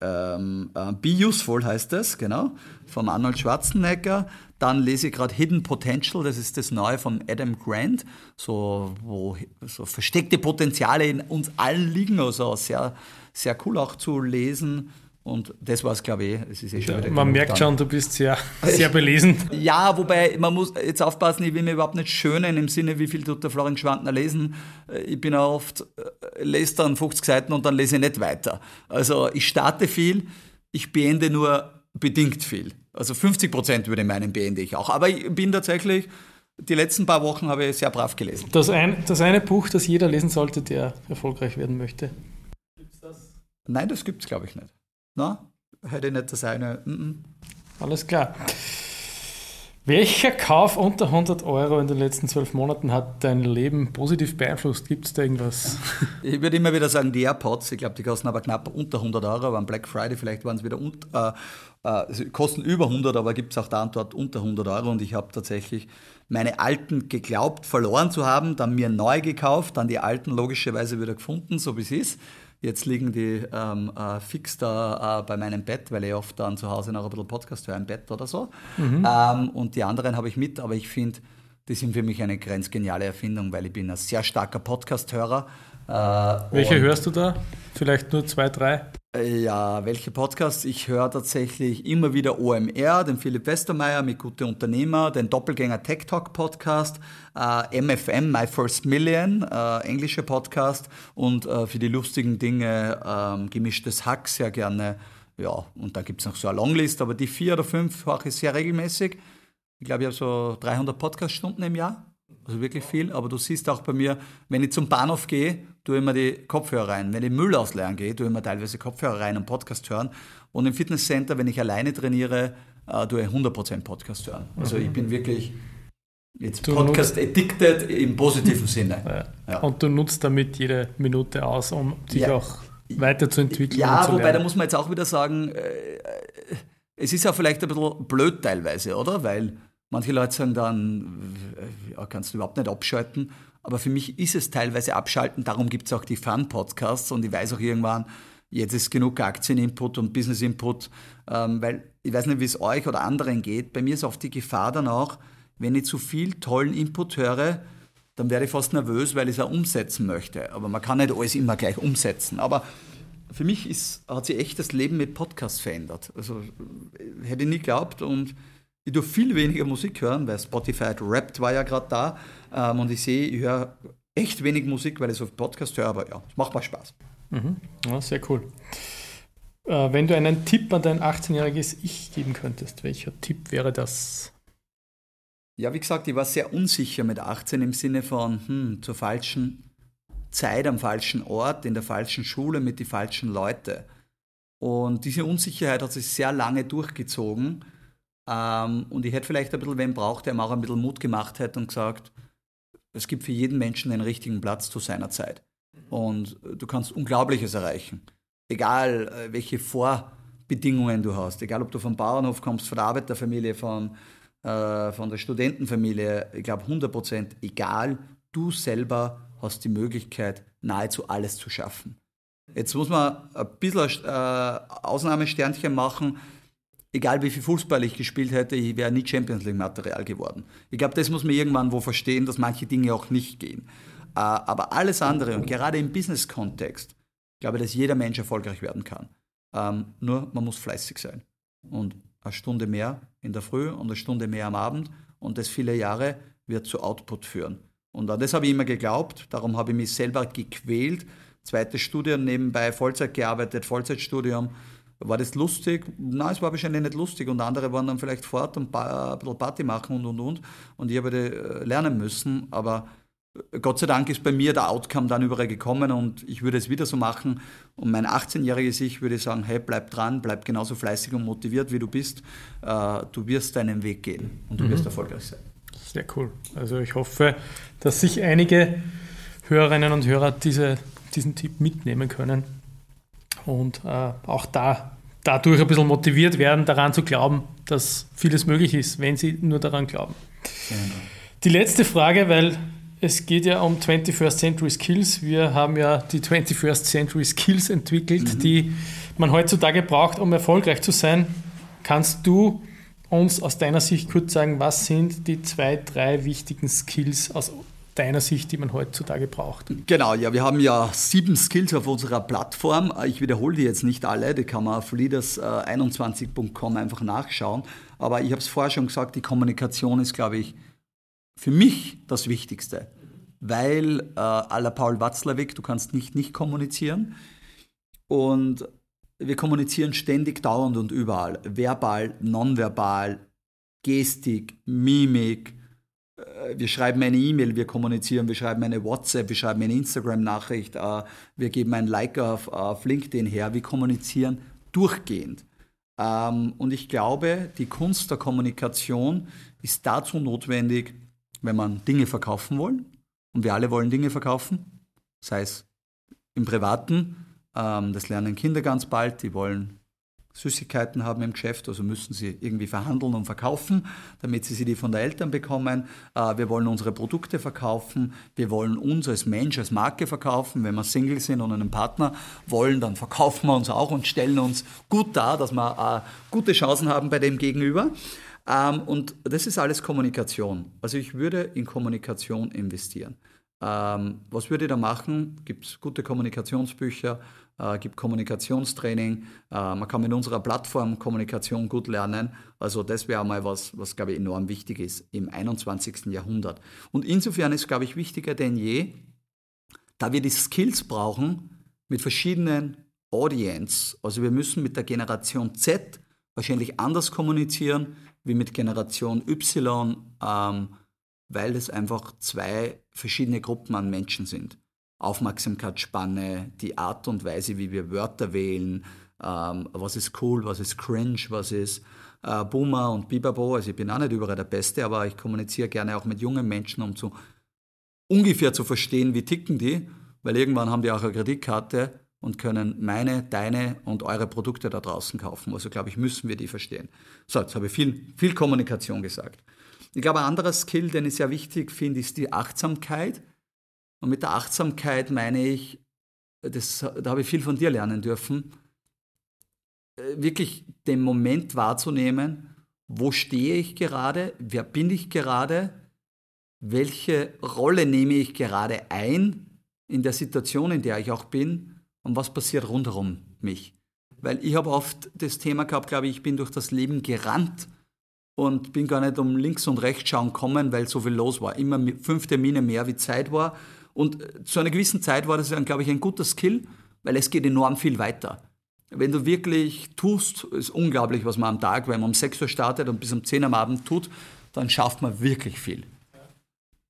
Ähm, äh, Be Useful heißt es, genau, vom Arnold Schwarzenegger. Dann lese ich gerade Hidden Potential, das ist das Neue von Adam Grant, so, wo so versteckte Potenziale in uns allen liegen, also sehr sehr cool auch zu lesen. Und das war es, glaube ich. Es ist eh schon wieder man merkt dann. schon, du bist sehr, sehr belesen. Ja, wobei man muss jetzt aufpassen, ich will mir überhaupt nicht schönen im Sinne, wie viel tut der Florian Schwantner lesen. Ich bin auch oft, äh, lese dann 50 Seiten und dann lese ich nicht weiter. Also ich starte viel, ich beende nur bedingt viel. Also 50 Prozent würde ich meinen, beende ich auch. Aber ich bin tatsächlich, die letzten paar Wochen habe ich sehr brav gelesen. Das, ein, das eine Buch, das jeder lesen sollte, der erfolgreich werden möchte. Nein, das gibt es, glaube ich, nicht. Na, hätte ich nicht das eine. Mm -mm. Alles klar. Welcher Kauf unter 100 Euro in den letzten zwölf Monaten hat dein Leben positiv beeinflusst? Gibt es da irgendwas? Ich würde immer wieder sagen, die AirPods, ich glaube, die kosten aber knapp unter 100 Euro, aber am Black Friday vielleicht waren es wieder unter, äh, äh, kosten über 100, aber gibt es auch da und dort unter 100 Euro und ich habe tatsächlich meine alten geglaubt verloren zu haben, dann mir neu gekauft, dann die alten logischerweise wieder gefunden, so wie es ist. Jetzt liegen die ähm, äh, fix da äh, bei meinem Bett, weil ich oft dann zu Hause noch ein bisschen Podcast höre im Bett oder so. Mhm. Ähm, und die anderen habe ich mit, aber ich finde, die sind für mich eine grenzgeniale Erfindung, weil ich bin ein sehr starker Podcast-Hörer. Äh, Welche hörst du da? Vielleicht nur zwei, drei? Äh, ja, welche Podcasts? Ich höre tatsächlich immer wieder OMR, den Philipp Westermeier mit Gute Unternehmer, den Doppelgänger Tech Talk Podcast, äh, MFM, My First Million, äh, englischer Podcast und äh, für die lustigen Dinge ähm, gemischtes Hack sehr gerne. Ja, und da gibt es noch so eine Longlist, aber die vier oder fünf mache ich sehr regelmäßig. Ich glaube, ich habe so 300 Podcast-Stunden im Jahr. Also wirklich viel, aber du siehst auch bei mir, wenn ich zum Bahnhof gehe, tue ich immer die Kopfhörer rein. Wenn ich Müll ausleeren gehe, tue ich immer teilweise Kopfhörer rein und Podcast hören. Und im Fitnesscenter, wenn ich alleine trainiere, äh, tue ich 100% Podcast hören. Also ich bin wirklich jetzt Podcast addicted im positiven Sinne. Ja. Ja. Und du nutzt damit jede Minute aus, um dich ja. auch weiterzuentwickeln. Ja, wobei da muss man jetzt auch wieder sagen, äh, es ist ja vielleicht ein bisschen blöd teilweise, oder? Weil Manche Leute sagen dann, ja, kannst du überhaupt nicht abschalten. Aber für mich ist es teilweise abschalten. Darum gibt es auch die Fun-Podcasts. Und ich weiß auch irgendwann, jetzt ist genug Aktien-Input und Business-Input. Ähm, weil ich weiß nicht, wie es euch oder anderen geht. Bei mir ist oft die Gefahr dann auch, wenn ich zu viel tollen Input höre, dann werde ich fast nervös, weil ich es auch umsetzen möchte. Aber man kann nicht alles immer gleich umsetzen. Aber für mich ist, hat sich echt das Leben mit Podcasts verändert. Also hätte ich nie geglaubt und ich tue viel weniger Musik hören, weil Spotify hat Rapped war ja gerade da. Ähm, und ich sehe, ich höre echt wenig Musik, weil ich so Podcast höre, aber ja, es macht mal Spaß. Mhm. Ja, sehr cool. Äh, wenn du einen Tipp an dein 18-jähriges Ich geben könntest, welcher Tipp wäre das? Ja, wie gesagt, ich war sehr unsicher mit 18 im Sinne von hm, zur falschen Zeit am falschen Ort, in der falschen Schule mit den falschen Leuten. Und diese Unsicherheit hat sich sehr lange durchgezogen. Ähm, und ich hätte vielleicht ein bisschen wen braucht, der mir auch ein bisschen Mut gemacht hätte und gesagt, es gibt für jeden Menschen den richtigen Platz zu seiner Zeit. Und du kannst Unglaubliches erreichen. Egal, äh, welche Vorbedingungen du hast. Egal, ob du vom Bauernhof kommst, von der Arbeiterfamilie, von, äh, von der Studentenfamilie. Ich glaube, 100 Prozent egal. Du selber hast die Möglichkeit, nahezu alles zu schaffen. Jetzt muss man ein bisschen äh, Ausnahmesternchen machen. Egal wie viel Fußball ich gespielt hätte, ich wäre nie Champions League Material geworden. Ich glaube, das muss man irgendwann wo verstehen, dass manche Dinge auch nicht gehen. Äh, aber alles andere und gerade im Business-Kontext, glaube ich, dass jeder Mensch erfolgreich werden kann. Ähm, nur man muss fleißig sein. Und eine Stunde mehr in der Früh und eine Stunde mehr am Abend und das viele Jahre wird zu Output führen. Und an das habe ich immer geglaubt, darum habe ich mich selber gequält. Zweites Studium nebenbei, Vollzeit gearbeitet, Vollzeitstudium. War das lustig? Nein, es war wahrscheinlich nicht lustig. Und andere waren dann vielleicht fort und ein bisschen Party machen und und und. Und ich habe äh, lernen müssen. Aber Gott sei Dank ist bei mir der Outcome dann überall gekommen und ich würde es wieder so machen. Und mein 18-jähriges Ich würde sagen, hey, bleib dran, bleib genauso fleißig und motiviert, wie du bist. Äh, du wirst deinen Weg gehen und du mhm. wirst erfolgreich sein. Sehr cool. Also ich hoffe, dass sich einige Hörerinnen und Hörer diese, diesen Tipp mitnehmen können und äh, auch da dadurch ein bisschen motiviert werden, daran zu glauben, dass vieles möglich ist, wenn sie nur daran glauben. Genau. Die letzte Frage, weil es geht ja um 21st Century Skills. Wir haben ja die 21st Century Skills entwickelt, mhm. die man heutzutage braucht, um erfolgreich zu sein. Kannst du uns aus deiner Sicht kurz sagen, was sind die zwei, drei wichtigen Skills aus deiner Sicht, die man heutzutage braucht? Genau, ja, wir haben ja sieben Skills auf unserer Plattform. Ich wiederhole die jetzt nicht alle, die kann man auf leaders21.com einfach nachschauen. Aber ich habe es vorher schon gesagt, die Kommunikation ist, glaube ich, für mich das Wichtigste, weil äh, la Paul Watzlawick, du kannst nicht nicht kommunizieren und wir kommunizieren ständig, dauernd und überall, verbal, nonverbal, Gestik, Mimik, wir schreiben eine E-Mail, wir kommunizieren, wir schreiben eine WhatsApp, wir schreiben eine Instagram-Nachricht, äh, wir geben ein Like auf, auf LinkedIn her, wir kommunizieren durchgehend. Ähm, und ich glaube, die Kunst der Kommunikation ist dazu notwendig, wenn man Dinge verkaufen wollen, und wir alle wollen Dinge verkaufen, sei es im Privaten, ähm, das lernen Kinder ganz bald, die wollen Süßigkeiten haben im Geschäft, also müssen sie irgendwie verhandeln und verkaufen, damit sie sie die von den Eltern bekommen. Äh, wir wollen unsere Produkte verkaufen, wir wollen uns als Mensch, als Marke verkaufen. Wenn wir Single sind und einen Partner wollen, dann verkaufen wir uns auch und stellen uns gut dar, dass wir äh, gute Chancen haben bei dem Gegenüber. Ähm, und das ist alles Kommunikation. Also ich würde in Kommunikation investieren. Ähm, was würde ich da machen? Gibt es gute Kommunikationsbücher, äh, gibt Kommunikationstraining. Äh, man kann mit unserer Plattform Kommunikation gut lernen. Also das wäre mal was, was, glaube ich, enorm wichtig ist im 21. Jahrhundert. Und insofern ist, glaube ich, wichtiger denn je, da wir die Skills brauchen mit verschiedenen Audience. Also wir müssen mit der Generation Z wahrscheinlich anders kommunizieren wie mit Generation Y, ähm, weil es einfach zwei verschiedene Gruppen an Menschen sind. Aufmerksamkeitsspanne, die Art und Weise, wie wir Wörter wählen, ähm, was ist cool, was ist cringe, was ist äh, Boomer und Bibabo. Also ich bin auch nicht überall der Beste, aber ich kommuniziere gerne auch mit jungen Menschen, um zu ungefähr zu verstehen, wie ticken die, weil irgendwann haben die auch eine Kreditkarte und können meine, deine und eure Produkte da draußen kaufen. Also glaube ich, müssen wir die verstehen. So, jetzt habe ich viel, viel Kommunikation gesagt. Ich glaube, ein anderer Skill, den ich sehr wichtig finde, ist die Achtsamkeit. Und mit der Achtsamkeit meine ich, das, da habe ich viel von dir lernen dürfen, äh, wirklich den Moment wahrzunehmen, wo stehe ich gerade, wer bin ich gerade, welche Rolle nehme ich gerade ein in der Situation, in der ich auch bin und was passiert rundherum mich. Weil ich habe oft das Thema gehabt, glaube ich, ich bin durch das Leben gerannt und bin gar nicht um links und rechts schauen kommen, weil so viel los war. Immer fünf Termine mehr, wie Zeit war. Und äh, zu einer gewissen Zeit war das, glaube ich, ein guter Skill, weil es geht enorm viel weiter. Wenn du wirklich tust, ist unglaublich, was man am Tag, wenn man um 6 Uhr startet und bis um 10 Uhr am Abend tut, dann schafft man wirklich viel.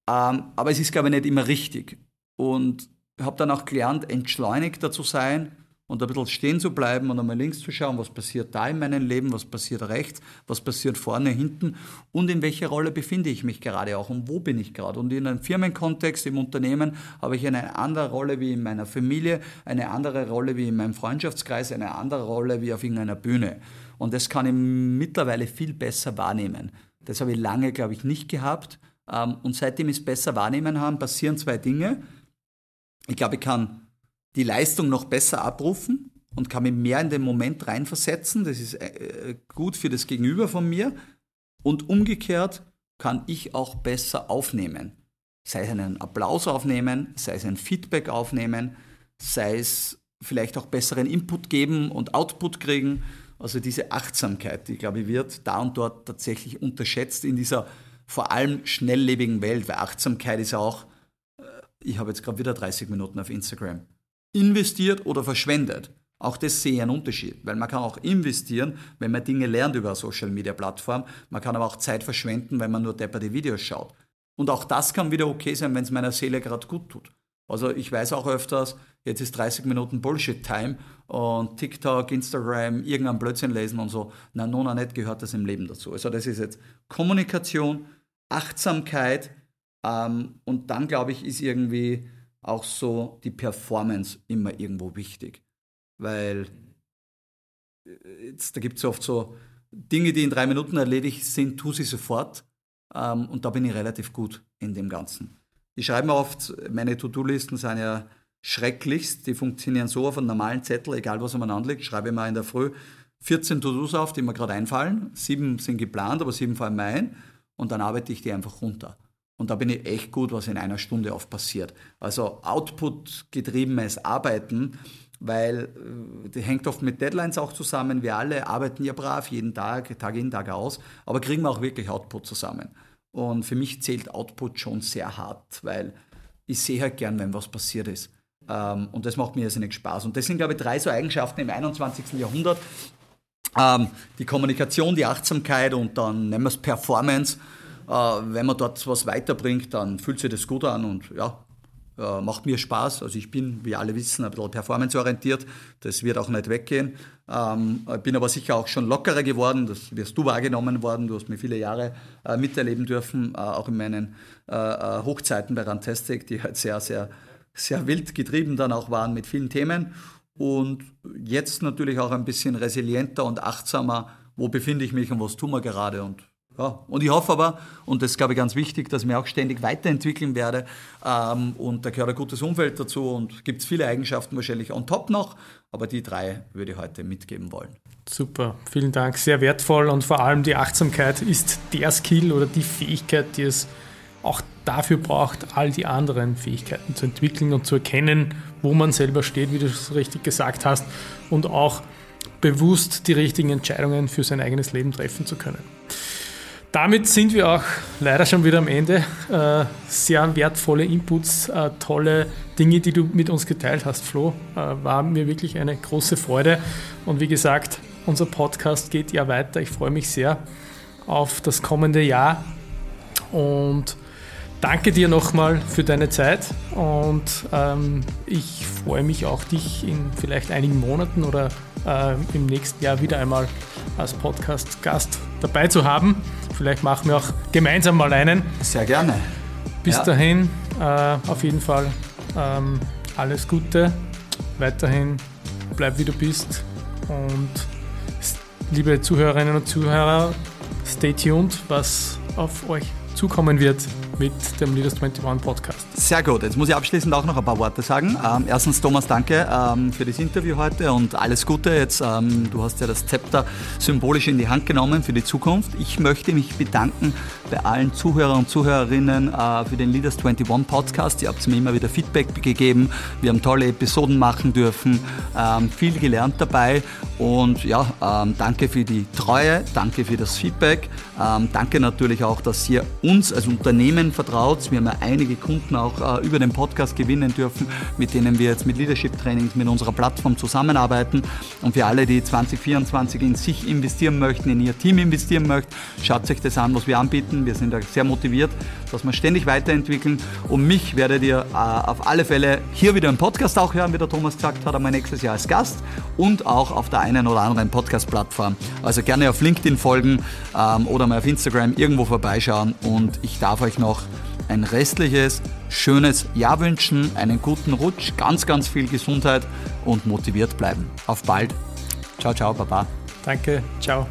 Ähm, aber es ist, glaube ich, nicht immer richtig. Und habe dann auch gelernt, entschleunigter zu sein und ein bisschen stehen zu bleiben und einmal links zu schauen, was passiert da in meinem Leben, was passiert rechts, was passiert vorne, hinten und in welcher Rolle befinde ich mich gerade auch und wo bin ich gerade. Und in einem Firmenkontext, im Unternehmen, habe ich eine andere Rolle wie in meiner Familie, eine andere Rolle wie in meinem Freundschaftskreis, eine andere Rolle wie auf irgendeiner Bühne. Und das kann ich mittlerweile viel besser wahrnehmen. Das habe ich lange, glaube ich, nicht gehabt. Ähm, und seitdem ich es besser wahrnehmen habe, passieren zwei Dinge. Ich glaube, ich kann die Leistung noch besser abrufen und kann mich mehr in den Moment reinversetzen. Das ist äh, gut für das Gegenüber von mir. Und umgekehrt kann ich auch besser aufnehmen. Sei es einen Applaus aufnehmen, sei es ein Feedback aufnehmen, sei es vielleicht auch besseren Input geben und Output kriegen. Also diese Achtsamkeit, die, glaube ich, wird da und dort tatsächlich unterschätzt in dieser vor allem schnelllebigen Welt, weil Achtsamkeit ist auch, äh, ich habe jetzt gerade wieder 30 Minuten auf Instagram investiert oder verschwendet. Auch das sehe ich einen Unterschied, weil man kann auch investieren, wenn man Dinge lernt über eine Social Media Plattform. Man kann aber auch Zeit verschwenden, wenn man nur depperte Videos schaut. Und auch das kann wieder okay sein, wenn es meiner Seele gerade gut tut. Also ich weiß auch öfters, jetzt ist 30 Minuten Bullshit-Time und TikTok, Instagram, irgendein Blödsinn lesen und so. Na, nona nicht gehört das im Leben dazu. Also das ist jetzt Kommunikation, Achtsamkeit ähm, und dann, glaube ich, ist irgendwie auch so die Performance immer irgendwo wichtig. Weil äh, jetzt, da gibt es oft so Dinge, die in drei Minuten erledigt sind, tu sie sofort. Ähm, und da bin ich relativ gut in dem Ganzen. Ich schreibe mir oft, meine To-Do-Listen sind ja schrecklichst. Die funktionieren so auf einem normalen Zettel, egal was man anlegt, schreibe ich mal in der Früh 14 To-Dos auf, die mir gerade einfallen. Sieben sind geplant, aber sieben fallen mir ein. Und dann arbeite ich die einfach runter. Und da bin ich echt gut, was in einer Stunde oft passiert. Also Output-getriebenes Arbeiten, weil äh, die hängt oft mit Deadlines auch zusammen. Wir alle arbeiten ja brav jeden Tag, Tag in, Tag aus, aber kriegen wir auch wirklich Output zusammen. Und für mich zählt Output schon sehr hart, weil ich sehe halt gern, wenn was passiert ist. Ähm, und das macht mir irrsinnig Spaß. Und das sind, glaube ich, drei so Eigenschaften im 21. Jahrhundert. Ähm, die Kommunikation, die Achtsamkeit und dann nennen wir es Performance wenn man dort was weiterbringt, dann fühlt sich das gut an und ja, äh, macht mir Spaß. Also ich bin, wie alle wissen, ein bisschen performanceorientiert. Das wird auch nicht weggehen. Ähm, bin aber sicher auch schon lockerer geworden. Das wirst du wahrgenommen worden. Du hast mir viele Jahre äh, miterleben dürfen, äh, auch in meinen äh, äh Hochzeiten bei Rantastic, die halt sehr, sehr, sehr wild getrieben dann auch waren mit vielen Themen. Und jetzt natürlich auch ein bisschen resilienter und achtsamer. Wo befinde ich mich und was tun wir gerade? Und ja, und ich hoffe aber, und das ist, glaube ich ganz wichtig, dass ich mich auch ständig weiterentwickeln werde. Ähm, und da gehört ein gutes Umfeld dazu und gibt es viele Eigenschaften wahrscheinlich on top noch, aber die drei würde ich heute mitgeben wollen. Super, vielen Dank, sehr wertvoll und vor allem die Achtsamkeit ist der Skill oder die Fähigkeit, die es auch dafür braucht, all die anderen Fähigkeiten zu entwickeln und zu erkennen, wo man selber steht, wie du es richtig gesagt hast, und auch bewusst die richtigen Entscheidungen für sein eigenes Leben treffen zu können. Damit sind wir auch leider schon wieder am Ende. Äh, sehr wertvolle Inputs, äh, tolle Dinge, die du mit uns geteilt hast, Flo. Äh, war mir wirklich eine große Freude. Und wie gesagt, unser Podcast geht ja weiter. Ich freue mich sehr auf das kommende Jahr. Und danke dir nochmal für deine Zeit. Und ähm, ich freue mich auch, dich in vielleicht einigen Monaten oder im nächsten Jahr wieder einmal als Podcast-Gast dabei zu haben. Vielleicht machen wir auch gemeinsam mal einen. Sehr gerne. Bis ja. dahin, äh, auf jeden Fall ähm, alles Gute. Weiterhin bleib wie du bist. Und liebe Zuhörerinnen und Zuhörer, stay tuned, was auf euch zukommen wird mit dem Leaders 21 Podcast. Sehr gut. Jetzt muss ich abschließend auch noch ein paar Worte sagen. Ähm, erstens, Thomas, danke ähm, für das Interview heute und alles Gute. Jetzt, ähm, du hast ja das Zepter symbolisch in die Hand genommen für die Zukunft. Ich möchte mich bedanken bei allen Zuhörern und Zuhörerinnen äh, für den Leaders 21 Podcast. Ihr habt mir immer wieder Feedback gegeben. Wir haben tolle Episoden machen dürfen, ähm, viel gelernt dabei und ja, ähm, danke für die Treue, danke für das Feedback. Ähm, danke natürlich auch, dass ihr uns als Unternehmen Ihnen vertraut. Wir haben ja einige Kunden auch äh, über den Podcast gewinnen dürfen, mit denen wir jetzt mit Leadership Trainings, mit unserer Plattform zusammenarbeiten. Und für alle, die 2024 in sich investieren möchten, in ihr Team investieren möchten, schaut euch das an, was wir anbieten. Wir sind da sehr motiviert, dass wir ständig weiterentwickeln. Und mich werdet ihr äh, auf alle Fälle hier wieder im Podcast auch hören, wie der Thomas gesagt hat, einmal nächstes Jahr als Gast und auch auf der einen oder anderen Podcast-Plattform. Also gerne auf LinkedIn folgen ähm, oder mal auf Instagram irgendwo vorbeischauen und ich darf euch noch ein restliches, schönes Jahr wünschen, einen guten Rutsch, ganz, ganz viel Gesundheit und motiviert bleiben. Auf bald. Ciao, ciao, Baba. Danke, ciao.